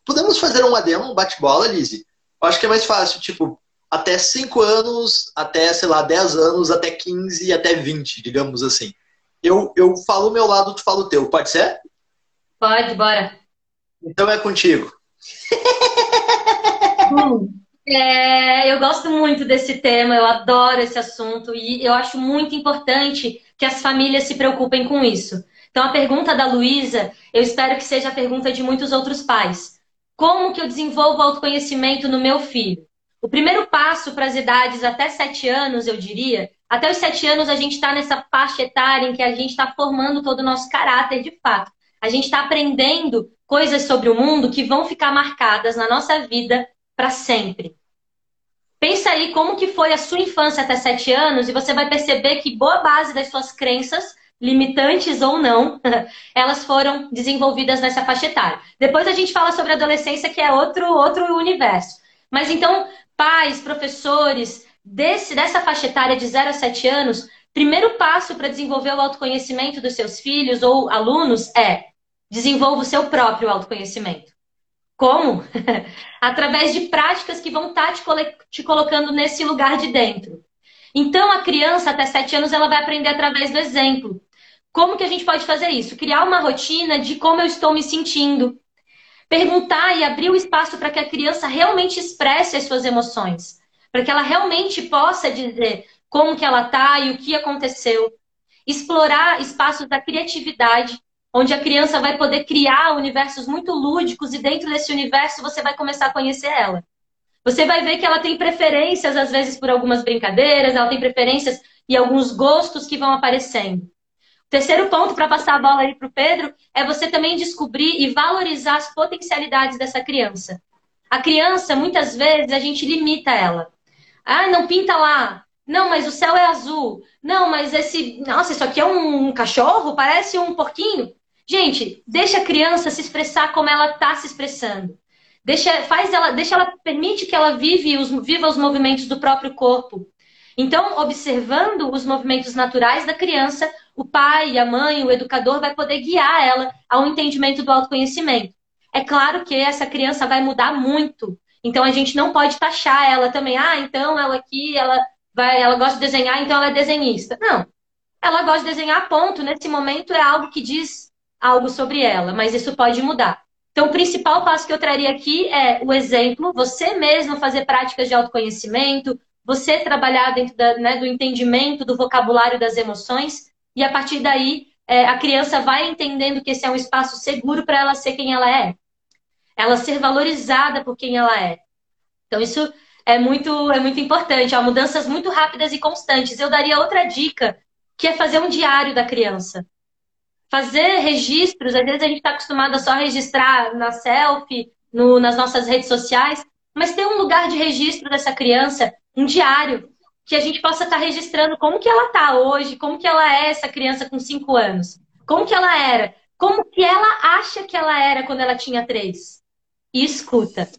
podemos fazer um adendo, um bate-bola, Lise? Eu acho que é mais fácil, tipo, até 5 anos, até, sei lá, 10 anos, até 15, até 20, digamos assim. Eu, eu falo o meu lado, tu fala o teu, pode ser? Pode, bora. Então é contigo. Hum. É, eu gosto muito desse tema, eu adoro esse assunto e eu acho muito importante que as famílias se preocupem com isso. Então, a pergunta da Luísa, eu espero que seja a pergunta de muitos outros pais. Como que eu desenvolvo autoconhecimento no meu filho? O primeiro passo para as idades até 7 anos, eu diria, até os 7 anos a gente está nessa faixa etária em que a gente está formando todo o nosso caráter de fato. A gente está aprendendo coisas sobre o mundo que vão ficar marcadas na nossa vida para sempre. Pensa aí como que foi a sua infância até sete anos e você vai perceber que boa base das suas crenças, limitantes ou não, elas foram desenvolvidas nessa faixa etária. Depois a gente fala sobre a adolescência, que é outro, outro universo. Mas então, pais, professores, desse, dessa faixa etária de 0 a 7 anos, primeiro passo para desenvolver o autoconhecimento dos seus filhos ou alunos é desenvolva o seu próprio autoconhecimento. Como? Através de práticas que vão estar tá te, te colocando nesse lugar de dentro. Então, a criança até 7 anos, ela vai aprender através do exemplo. Como que a gente pode fazer isso? Criar uma rotina de como eu estou me sentindo. Perguntar e abrir o espaço para que a criança realmente expresse as suas emoções. Para que ela realmente possa dizer como que ela está e o que aconteceu. Explorar espaços da criatividade onde a criança vai poder criar universos muito lúdicos e dentro desse universo você vai começar a conhecer ela. Você vai ver que ela tem preferências, às vezes, por algumas brincadeiras, ela tem preferências e alguns gostos que vão aparecendo. Terceiro ponto para passar a bola aí para o Pedro é você também descobrir e valorizar as potencialidades dessa criança. A criança, muitas vezes, a gente limita ela. Ah, não pinta lá. Não, mas o céu é azul. Não, mas esse. Nossa, isso aqui é um cachorro? Parece um porquinho. Gente, deixa a criança se expressar como ela está se expressando. Deixa, faz ela, deixa ela, permite que ela vive os, viva os movimentos do próprio corpo. Então, observando os movimentos naturais da criança, o pai, a mãe, o educador vai poder guiar ela ao entendimento do autoconhecimento. É claro que essa criança vai mudar muito. Então a gente não pode taxar ela também. Ah, então ela aqui, ela vai, ela gosta de desenhar, então ela é desenhista. Não. Ela gosta de desenhar, ponto. Nesse momento é algo que diz algo sobre ela, mas isso pode mudar. Então, o principal passo que eu traria aqui é o exemplo, você mesmo fazer práticas de autoconhecimento, você trabalhar dentro da, né, do entendimento do vocabulário das emoções, e a partir daí é, a criança vai entendendo que esse é um espaço seguro para ela ser quem ela é. Ela ser valorizada por quem ela é. Então, isso é muito, é muito importante. Há mudanças muito rápidas e constantes. Eu daria outra dica, que é fazer um diário da criança fazer registros, às vezes a gente está acostumado a só registrar na selfie, no, nas nossas redes sociais, mas ter um lugar de registro dessa criança, um diário, que a gente possa estar tá registrando como que ela está hoje, como que ela é essa criança com cinco anos, como que ela era, como que ela acha que ela era quando ela tinha três. E escuta.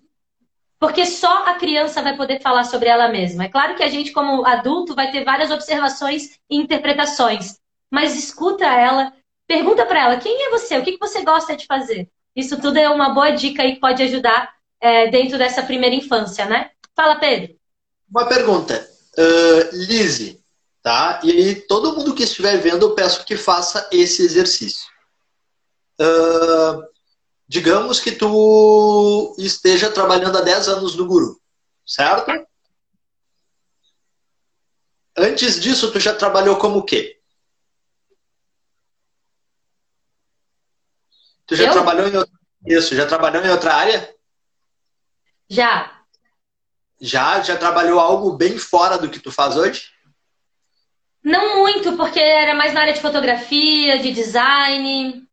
Porque só a criança vai poder falar sobre ela mesma. É claro que a gente, como adulto, vai ter várias observações e interpretações, mas escuta ela, Pergunta para ela quem é você, o que, você gosta de fazer. Isso tudo é uma boa dica aí que pode ajudar é, dentro dessa primeira infância, né? Fala, Pedro. Uma pergunta. Uh, Lise, tá? E todo mundo que estiver vendo, eu peço que faça esse exercício. Uh, digamos que tu esteja trabalhando há 10 anos no Guru, certo? Antes disso, tu já trabalhou como o quê? Tu já eu? trabalhou em outra... isso? Já trabalhou em outra área? Já. Já? Já trabalhou algo bem fora do que tu faz hoje? Não muito, porque era mais na área de fotografia, de design.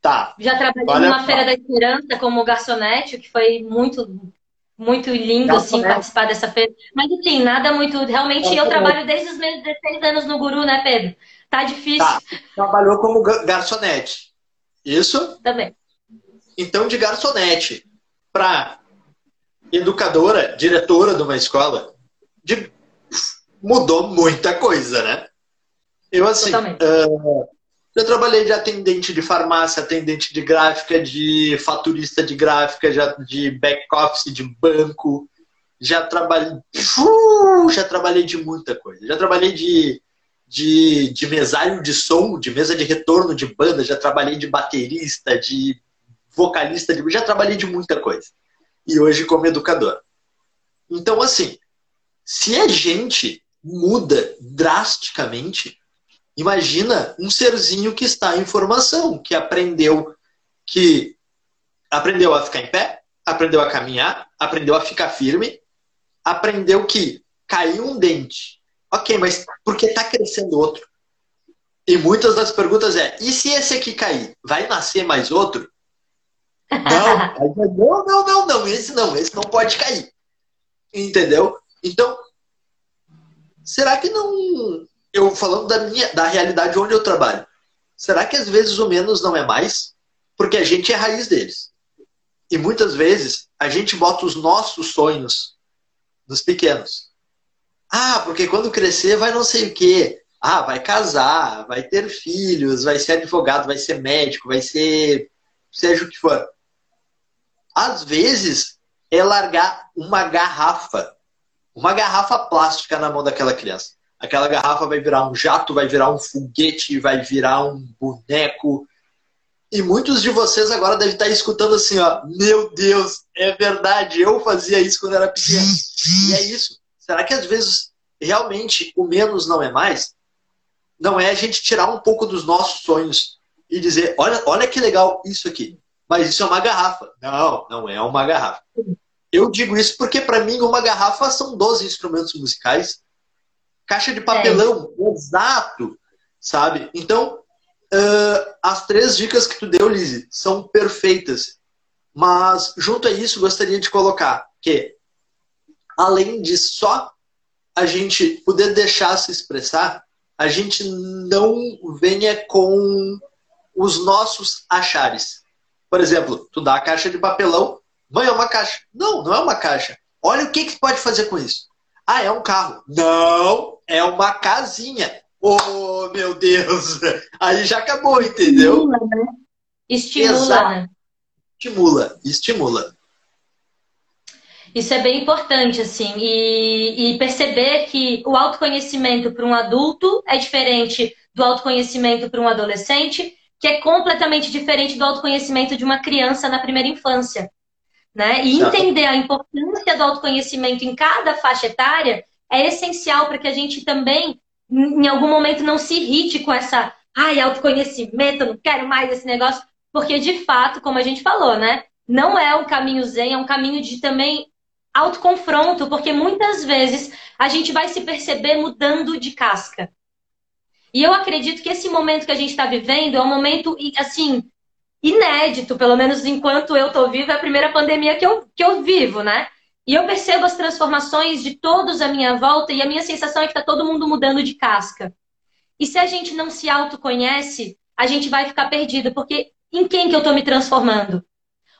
Tá. Já trabalhei Olha numa feira da esperança como garçonete, que foi muito muito lindo assim participar dessa feira. Mas enfim, nada muito. Realmente eu trabalho desde os meus 16 anos no Guru, né, Pedro? Tá difícil. Tá. Trabalhou como garçonete. Isso? Também. Então, de garçonete para educadora, diretora de uma escola, de... mudou muita coisa, né? Eu, assim, uh, eu trabalhei de atendente de farmácia, atendente de gráfica, de faturista de gráfica, já de back-office de banco. Já trabalhei, uh, já trabalhei de muita coisa. Já trabalhei de, de, de mesário de som, de mesa de retorno de banda, já trabalhei de baterista, de vocalista, de, já trabalhei de muita coisa. E hoje como educador. Então, assim, se a gente muda drasticamente, imagina um serzinho que está em formação, que aprendeu que aprendeu a ficar em pé, aprendeu a caminhar, aprendeu a ficar firme, aprendeu que caiu um dente. Ok, mas por que está crescendo outro? E muitas das perguntas é: e se esse aqui cair, vai nascer mais outro? Não, não, não, não, não, esse não, esse não pode cair. Entendeu? Então, será que não. Eu falando da minha, da realidade onde eu trabalho, será que às vezes o menos não é mais? Porque a gente é a raiz deles. E muitas vezes a gente bota os nossos sonhos nos pequenos. Ah, porque quando crescer vai não sei o quê. Ah, vai casar, vai ter filhos, vai ser advogado, vai ser médico, vai ser seja o que for às vezes, é largar uma garrafa, uma garrafa plástica na mão daquela criança. Aquela garrafa vai virar um jato, vai virar um foguete, vai virar um boneco. E muitos de vocês agora devem estar escutando assim, ó, meu Deus, é verdade, eu fazia isso quando era pequeno. E é isso. Será que às vezes realmente o menos não é mais? Não é a gente tirar um pouco dos nossos sonhos e dizer, olha, olha que legal isso aqui mas isso é uma garrafa. Não, não é uma garrafa. Eu digo isso porque, para mim, uma garrafa são 12 instrumentos musicais. Caixa de papelão, é. exato, sabe? Então, uh, as três dicas que tu deu, Lizzie, são perfeitas. Mas, junto a isso, gostaria de colocar que, além de só a gente poder deixar se expressar, a gente não venha com os nossos achares. Por exemplo, tu dá a caixa de papelão, mãe, é uma caixa. Não, não é uma caixa. Olha o que, que pode fazer com isso. Ah, é um carro. Não, é uma casinha. Oh, meu Deus! Aí já acabou, entendeu? Estimula, né? Estimula, né? Estimula, estimula. Isso é bem importante, assim, e, e perceber que o autoconhecimento para um adulto é diferente do autoconhecimento para um adolescente que é completamente diferente do autoconhecimento de uma criança na primeira infância. Né? E entender a importância do autoconhecimento em cada faixa etária é essencial para que a gente também, em algum momento, não se irrite com essa, ai, autoconhecimento, não quero mais esse negócio, porque de fato, como a gente falou, né? Não é um caminho zen, é um caminho de também autoconfronto, porque muitas vezes a gente vai se perceber mudando de casca. E eu acredito que esse momento que a gente está vivendo é um momento, assim, inédito, pelo menos enquanto eu estou viva, é a primeira pandemia que eu, que eu vivo, né? E eu percebo as transformações de todos à minha volta e a minha sensação é que está todo mundo mudando de casca. E se a gente não se autoconhece, a gente vai ficar perdido, porque em quem que eu estou me transformando?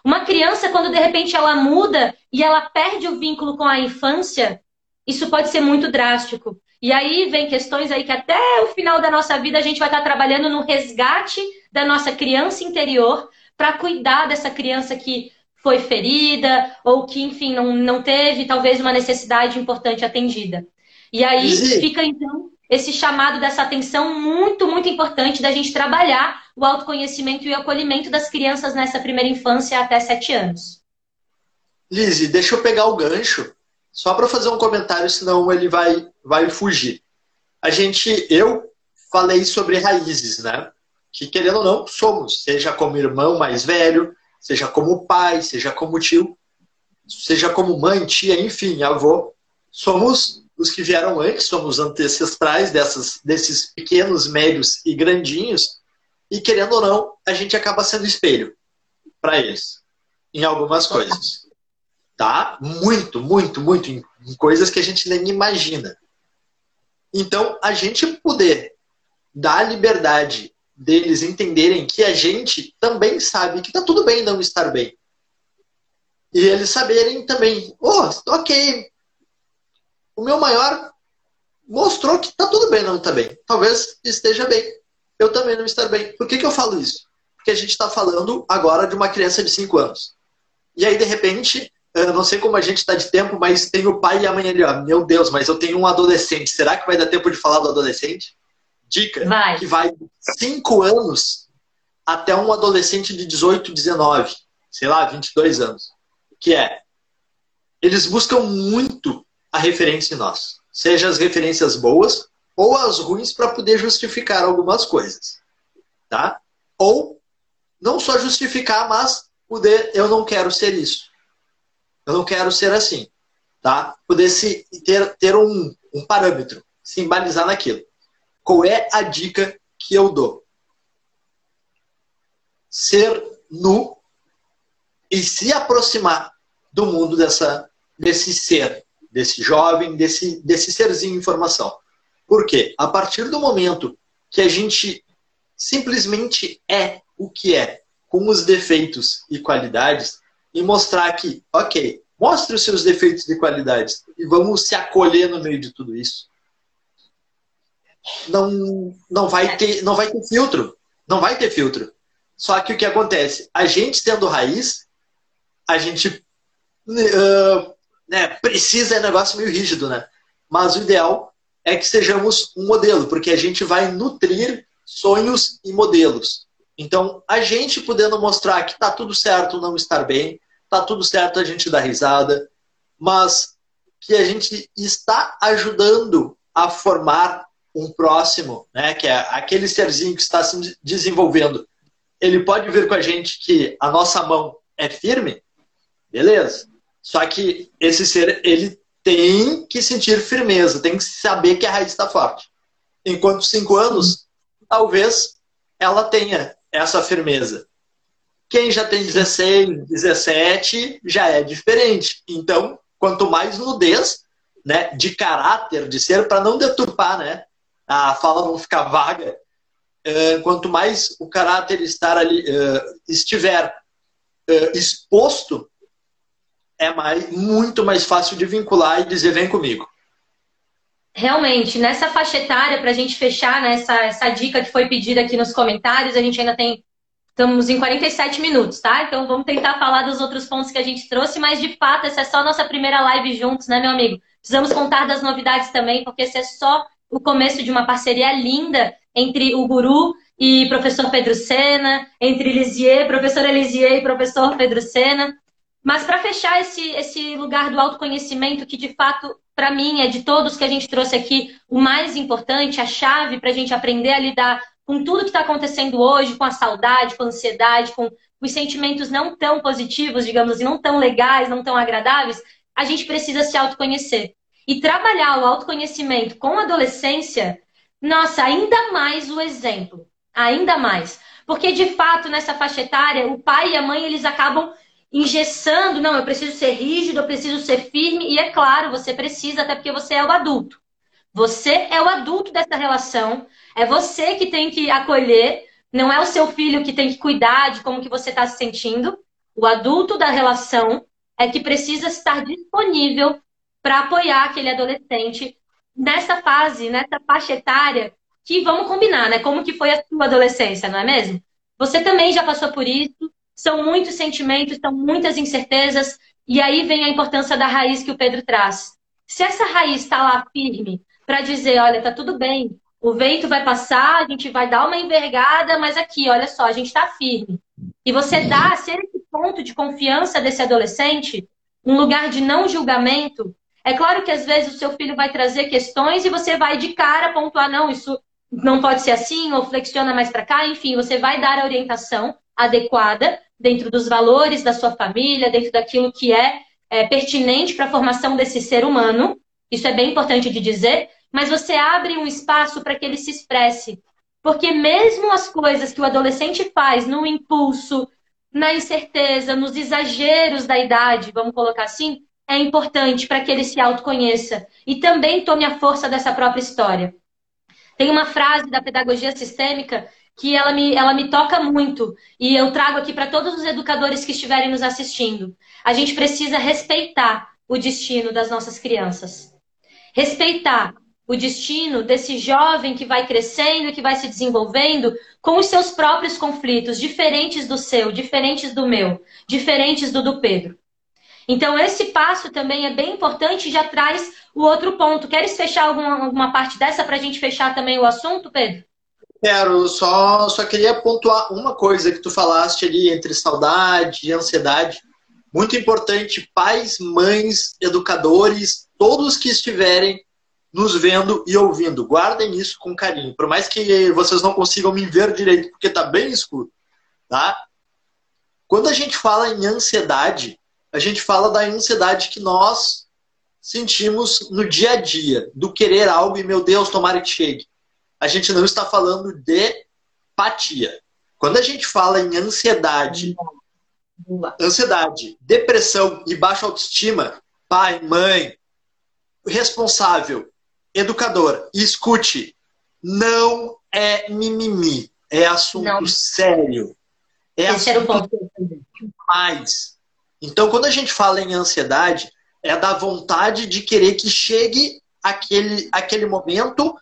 Uma criança, quando de repente ela muda e ela perde o vínculo com a infância, isso pode ser muito drástico. E aí vem questões aí que até o final da nossa vida a gente vai estar trabalhando no resgate da nossa criança interior para cuidar dessa criança que foi ferida ou que, enfim, não, não teve talvez uma necessidade importante atendida. E aí Sim. fica então esse chamado dessa atenção muito, muito importante da gente trabalhar o autoconhecimento e o acolhimento das crianças nessa primeira infância até sete anos. Lizzie, deixa eu pegar o gancho só para fazer um comentário, senão ele vai, vai fugir. A gente, eu falei sobre raízes, né? Que querendo ou não, somos, seja como irmão mais velho, seja como pai, seja como tio, seja como mãe, tia, enfim, avô, somos os que vieram antes, somos ancestrais dessas, desses pequenos, médios e grandinhos, e querendo ou não, a gente acaba sendo espelho para eles em algumas coisas. Tá? Muito, muito, muito em, em coisas que a gente nem imagina. Então, a gente poder dar liberdade deles entenderem que a gente também sabe que tá tudo bem não estar bem. E eles saberem também, oh, ok, o meu maior mostrou que tá tudo bem não estar bem. Talvez esteja bem. Eu também não estar bem. Por que, que eu falo isso? Porque a gente está falando agora de uma criança de 5 anos. E aí, de repente, eu não sei como a gente está de tempo, mas tem o pai e a mãe ali, ó. Meu Deus, mas eu tenho um adolescente. Será que vai dar tempo de falar do adolescente? Dica: vai. que vai 5 anos até um adolescente de 18, 19, sei lá, 22 anos. Que é, eles buscam muito a referência em nós. Seja as referências boas ou as ruins para poder justificar algumas coisas. Tá? Ou não só justificar, mas poder, eu não quero ser isso. Eu não quero ser assim. Tá? Poder se, ter, ter um, um parâmetro, se embalizar naquilo. Qual é a dica que eu dou? Ser nu e se aproximar do mundo dessa, desse ser, desse jovem, desse, desse serzinho em formação. Por quê? A partir do momento que a gente simplesmente é o que é, com os defeitos e qualidades, e mostrar que, ok, mostre os seus defeitos e qualidades e vamos se acolher no meio de tudo isso. Não, não vai ter, não vai ter filtro, não vai ter filtro. Só que o que acontece, a gente sendo raiz, a gente uh, né, precisa é um negócio meio rígido, né? Mas o ideal é que sejamos um modelo, porque a gente vai nutrir sonhos e modelos. Então, a gente podendo mostrar que tá tudo certo não estar bem, tá tudo certo a gente dar risada, mas que a gente está ajudando a formar um próximo, né, que é aquele serzinho que está se desenvolvendo. Ele pode vir com a gente que a nossa mão é firme, beleza? Só que esse ser, ele tem que sentir firmeza, tem que saber que a raiz está forte. Enquanto cinco anos, talvez ela tenha essa firmeza. Quem já tem 16, 17, já é diferente. Então, quanto mais nudez, né, de caráter, de ser, para não deturpar, né, a fala não ficar vaga, uh, quanto mais o caráter estar ali, uh, estiver uh, exposto, é mais, muito mais fácil de vincular e dizer vem comigo. Realmente, nessa faixa etária, para a gente fechar né, essa, essa dica que foi pedida aqui nos comentários, a gente ainda tem. Estamos em 47 minutos, tá? Então vamos tentar falar dos outros pontos que a gente trouxe, mas de fato, essa é só a nossa primeira live juntos, né, meu amigo? Precisamos contar das novidades também, porque esse é só o começo de uma parceria linda entre o Guru e professor Pedro Sena, entre Lisier, professor Elisier e professor Pedro Sena. Mas para fechar esse, esse lugar do autoconhecimento, que de fato, para mim, é de todos que a gente trouxe aqui, o mais importante, a chave para a gente aprender a lidar com tudo que está acontecendo hoje, com a saudade, com a ansiedade, com os sentimentos não tão positivos, digamos assim, não tão legais, não tão agradáveis, a gente precisa se autoconhecer. E trabalhar o autoconhecimento com a adolescência, nossa, ainda mais o exemplo. Ainda mais. Porque, de fato, nessa faixa etária, o pai e a mãe, eles acabam engessando, não, eu preciso ser rígido, eu preciso ser firme, e é claro, você precisa, até porque você é o adulto. Você é o adulto dessa relação, é você que tem que acolher, não é o seu filho que tem que cuidar de como que você está se sentindo. O adulto da relação é que precisa estar disponível para apoiar aquele adolescente nessa fase, nessa faixa etária, que vamos combinar, né? Como que foi a sua adolescência, não é mesmo? Você também já passou por isso, são muitos sentimentos, são muitas incertezas, e aí vem a importância da raiz que o Pedro traz. Se essa raiz está lá firme para dizer, olha, tá tudo bem, o vento vai passar, a gente vai dar uma envergada, mas aqui, olha só, a gente está firme. E você dá, ser esse ponto de confiança desse adolescente, um lugar de não julgamento. É claro que às vezes o seu filho vai trazer questões e você vai de cara pontuar, não, isso não pode ser assim, ou flexiona mais para cá, enfim, você vai dar a orientação, adequada dentro dos valores da sua família, dentro daquilo que é, é pertinente para a formação desse ser humano. Isso é bem importante de dizer, mas você abre um espaço para que ele se expresse. Porque mesmo as coisas que o adolescente faz no impulso, na incerteza, nos exageros da idade, vamos colocar assim, é importante para que ele se autoconheça e também tome a força dessa própria história. Tem uma frase da pedagogia sistêmica que ela me, ela me toca muito e eu trago aqui para todos os educadores que estiverem nos assistindo. A gente precisa respeitar o destino das nossas crianças. Respeitar o destino desse jovem que vai crescendo, que vai se desenvolvendo com os seus próprios conflitos, diferentes do seu, diferentes do meu, diferentes do do Pedro. Então, esse passo também é bem importante e já traz o outro ponto. Queres fechar alguma, alguma parte dessa para a gente fechar também o assunto, Pedro? Quero, só, só queria pontuar uma coisa que tu falaste ali entre saudade e ansiedade. Muito importante, pais, mães, educadores, todos que estiverem nos vendo e ouvindo, guardem isso com carinho. Por mais que vocês não consigam me ver direito, porque está bem escuro, tá? Quando a gente fala em ansiedade, a gente fala da ansiedade que nós sentimos no dia a dia, do querer algo e, meu Deus, tomara que chegue. A gente não está falando de apatia. Quando a gente fala em ansiedade, ansiedade, depressão e baixa autoestima, pai, mãe, responsável, educador, escute, não é mimimi, é assunto não. sério. É Esse assunto mais. Então, quando a gente fala em ansiedade, é da vontade de querer que chegue aquele, aquele momento,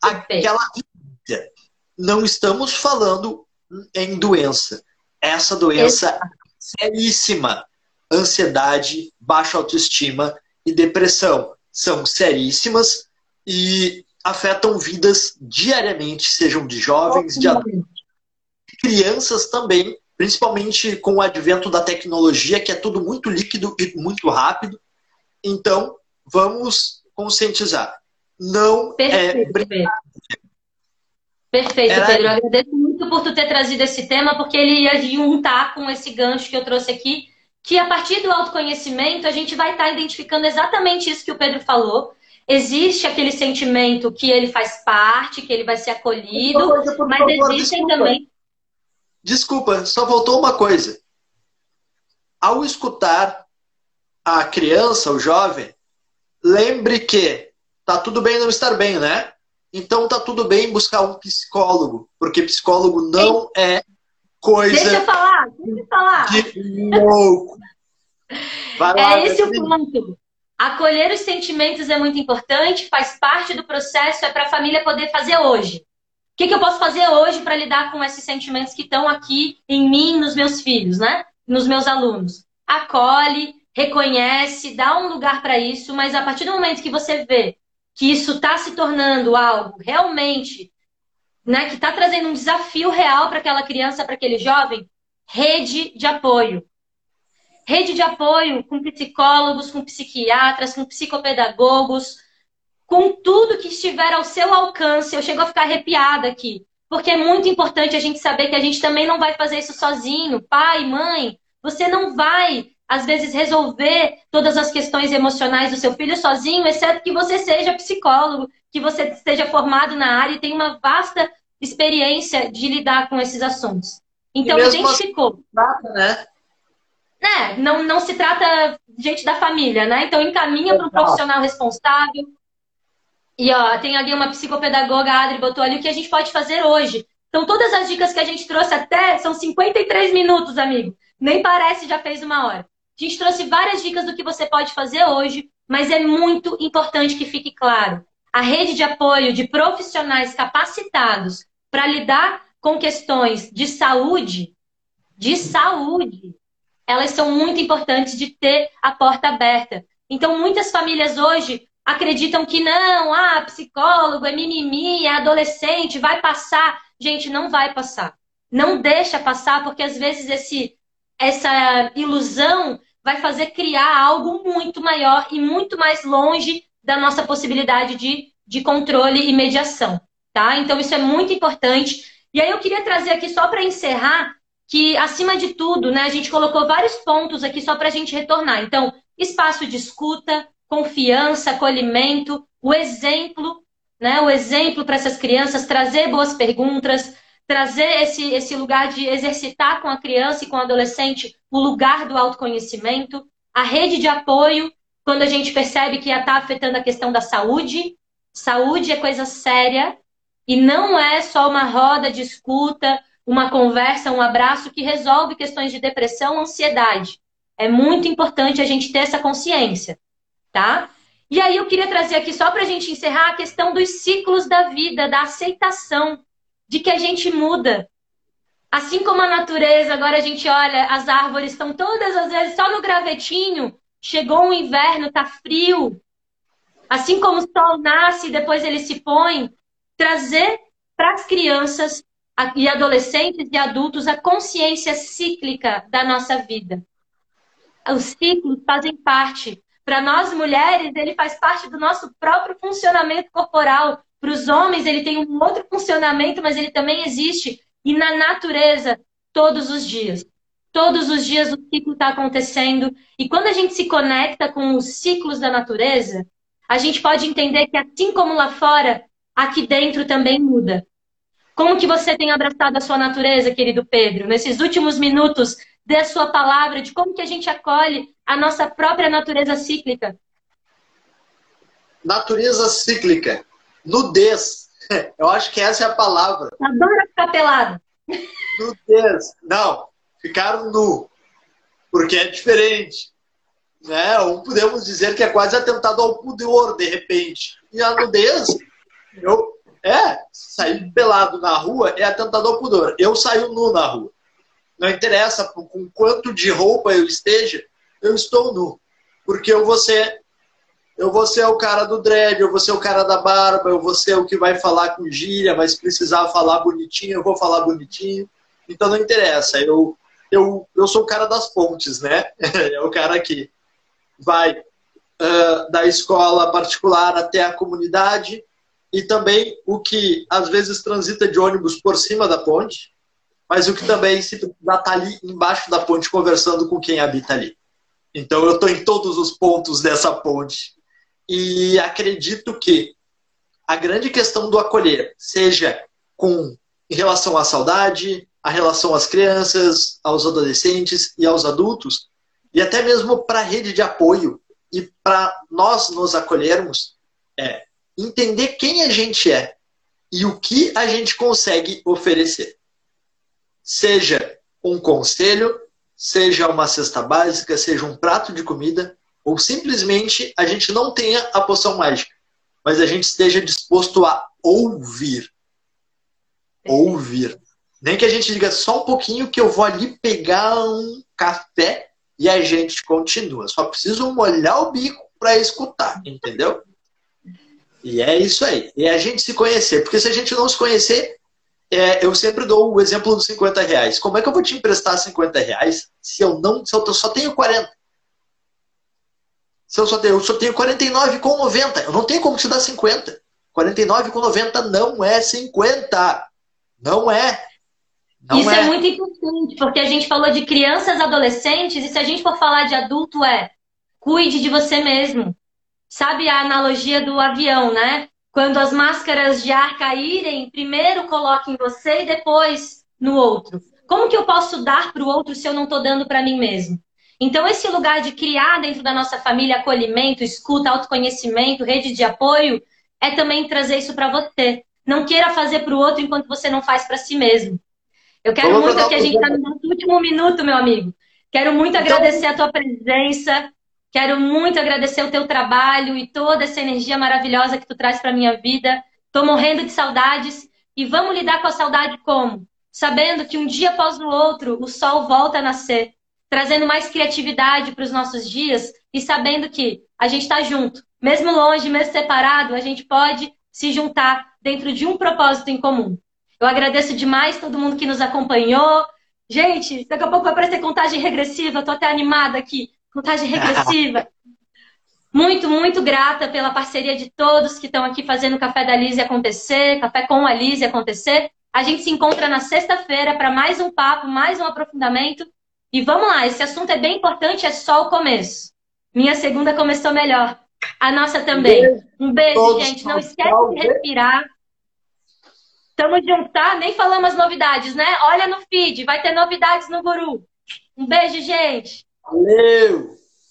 aquela vida. Não estamos falando em doença. Essa doença Exato. é seríssima. Ansiedade, baixa autoestima e depressão são seríssimas e afetam vidas diariamente, sejam de jovens, de adultos, crianças também, principalmente com o advento da tecnologia, que é tudo muito líquido e muito rápido. Então, vamos conscientizar. Não é Perfeito, é Pedro. Perfeito, Era... Pedro. Eu agradeço muito por tu ter trazido esse tema, porque ele ia juntar com esse gancho que eu trouxe aqui, que a partir do autoconhecimento a gente vai estar identificando exatamente isso que o Pedro falou. Existe aquele sentimento que ele faz parte, que ele vai ser acolhido, mas favor, existem desculpa. também Desculpa, só voltou uma coisa. Ao escutar a criança, o jovem, lembre que tá tudo bem não estar bem, né? Então tá tudo bem buscar um psicólogo, porque psicólogo não é coisa. Deixa eu falar, eu falar. De louco. Vai lá, é esse o ponto. Acolher os sentimentos é muito importante, faz parte do processo, é para a família poder fazer hoje. O que, que eu posso fazer hoje para lidar com esses sentimentos que estão aqui em mim, nos meus filhos, né? Nos meus alunos. Acolhe, reconhece, dá um lugar para isso, mas a partir do momento que você vê que isso está se tornando algo realmente, né, que está trazendo um desafio real para aquela criança, para aquele jovem, rede de apoio. Rede de apoio com psicólogos, com psiquiatras, com psicopedagogos, com tudo que estiver ao seu alcance. Eu chego a ficar arrepiada aqui, porque é muito importante a gente saber que a gente também não vai fazer isso sozinho. Pai, mãe, você não vai, às vezes, resolver todas as questões emocionais do seu filho sozinho, exceto que você seja psicólogo, que você esteja formado na área e tenha uma vasta experiência de lidar com esses assuntos. Então, identificou. Assim, né? É, não, não se trata gente da família, né? Então encaminha para um profissional responsável, e ó, tem ali uma psicopedagoga, a Adri botou ali o que a gente pode fazer hoje. Então, todas as dicas que a gente trouxe até são 53 minutos, amigo. Nem parece já fez uma hora. A gente trouxe várias dicas do que você pode fazer hoje, mas é muito importante que fique claro. A rede de apoio de profissionais capacitados para lidar com questões de saúde, de saúde, elas são muito importantes de ter a porta aberta. Então, muitas famílias hoje acreditam que não, ah, psicólogo é mimimi, é adolescente, vai passar. Gente, não vai passar. Não deixa passar, porque às vezes esse, essa ilusão vai fazer criar algo muito maior e muito mais longe da nossa possibilidade de, de controle e mediação, tá? Então isso é muito importante. E aí eu queria trazer aqui só para encerrar que acima de tudo, né, a gente colocou vários pontos aqui só para a gente retornar. Então, espaço de escuta, confiança, acolhimento, o exemplo, né? O exemplo para essas crianças, trazer boas perguntas, trazer esse, esse lugar de exercitar com a criança e com o adolescente o lugar do autoconhecimento, a rede de apoio, quando a gente percebe que está afetando a questão da saúde. Saúde é coisa séria e não é só uma roda de escuta, uma conversa, um abraço que resolve questões de depressão, ansiedade. É muito importante a gente ter essa consciência, tá? E aí eu queria trazer aqui, só para a gente encerrar, a questão dos ciclos da vida, da aceitação de que a gente muda. Assim como a natureza, agora a gente olha, as árvores estão todas às vezes só no gravetinho, chegou o inverno, tá frio. Assim como o sol nasce e depois ele se põe, trazer para as crianças e adolescentes e adultos a consciência cíclica da nossa vida. Os ciclos fazem parte. Para nós mulheres, ele faz parte do nosso próprio funcionamento corporal. Para os homens, ele tem um outro funcionamento, mas ele também existe. E na natureza, todos os dias. Todos os dias o ciclo está acontecendo. E quando a gente se conecta com os ciclos da natureza, a gente pode entender que assim como lá fora, aqui dentro também muda. Como que você tem abraçado a sua natureza, querido Pedro, nesses últimos minutos dê a sua palavra de como que a gente acolhe a nossa própria natureza cíclica? Natureza cíclica. Nudez. Eu acho que essa é a palavra. Adoro ficar pelado. Nudez. Não, ficar nu. Porque é diferente. Né? Ou podemos dizer que é quase atentado ao pudor, de repente. E a nudez, eu, é, sair pelado na rua é atentado ao pudor. Eu saio nu na rua. Não interessa com quanto de roupa eu esteja, eu estou nu. Porque eu vou ser eu vou ser o cara do dread, eu vou ser o cara da barba, eu vou ser o que vai falar com gíria, mas precisar falar bonitinho, eu vou falar bonitinho. Então não interessa. Eu, eu, eu sou o cara das pontes, né? É o cara que vai uh, da escola particular até a comunidade e também o que às vezes transita de ônibus por cima da ponte, mas o que também se precisar tá ali embaixo da ponte conversando com quem habita ali. Então eu estou em todos os pontos dessa ponte e acredito que a grande questão do acolher, seja com em relação à saudade, a relação às crianças, aos adolescentes e aos adultos, e até mesmo para a rede de apoio e para nós nos acolhermos, é entender quem a gente é e o que a gente consegue oferecer. Seja um conselho, seja uma cesta básica, seja um prato de comida, ou simplesmente a gente não tenha a poção mágica, mas a gente esteja disposto a ouvir. Ouvir. Nem que a gente diga só um pouquinho que eu vou ali pegar um café e a gente continua. Só preciso molhar o bico para escutar, entendeu? E é isso aí. E é a gente se conhecer. Porque se a gente não se conhecer, é, eu sempre dou o exemplo dos 50 reais. Como é que eu vou te emprestar 50 reais se eu não se eu só tenho 40? Se eu só tenho, eu só tenho 49,90. Eu não tenho como te dar 50. 49,90 não é 50. Não é. Não Isso é. é. muito importante, porque a gente falou de crianças, adolescentes, e se a gente for falar de adulto, é cuide de você mesmo. Sabe a analogia do avião, né? Quando as máscaras de ar caírem, primeiro coloque em você e depois no outro. Como que eu posso dar para o outro se eu não estou dando para mim mesmo? Então, esse lugar de criar dentro da nossa família acolhimento, escuta, autoconhecimento, rede de apoio, é também trazer isso para você. Não queira fazer para o outro enquanto você não faz para si mesmo. Eu quero Vamos muito que a gente está no último minuto, meu amigo. Quero muito então... agradecer a tua presença. Quero muito agradecer o teu trabalho e toda essa energia maravilhosa que tu traz para minha vida. Estou morrendo de saudades e vamos lidar com a saudade como? Sabendo que um dia após o outro o sol volta a nascer trazendo mais criatividade para os nossos dias e sabendo que a gente está junto. Mesmo longe, mesmo separado, a gente pode se juntar dentro de um propósito em comum. Eu agradeço demais todo mundo que nos acompanhou. Gente, daqui a pouco vai aparecer contagem regressiva, eu tô até animada aqui. Contagem regressiva. muito, muito grata pela parceria de todos que estão aqui fazendo o Café da Lise acontecer, Café com a Lise acontecer. A gente se encontra na sexta-feira para mais um papo, mais um aprofundamento. E vamos lá, esse assunto é bem importante, é só o começo. Minha segunda começou melhor. A nossa também. Um beijo, um beijo gente. Não esquece de respirar. Tamo junto, tá? Nem falamos as novidades, né? Olha no feed, vai ter novidades no Guru. Um beijo, gente. Valeu!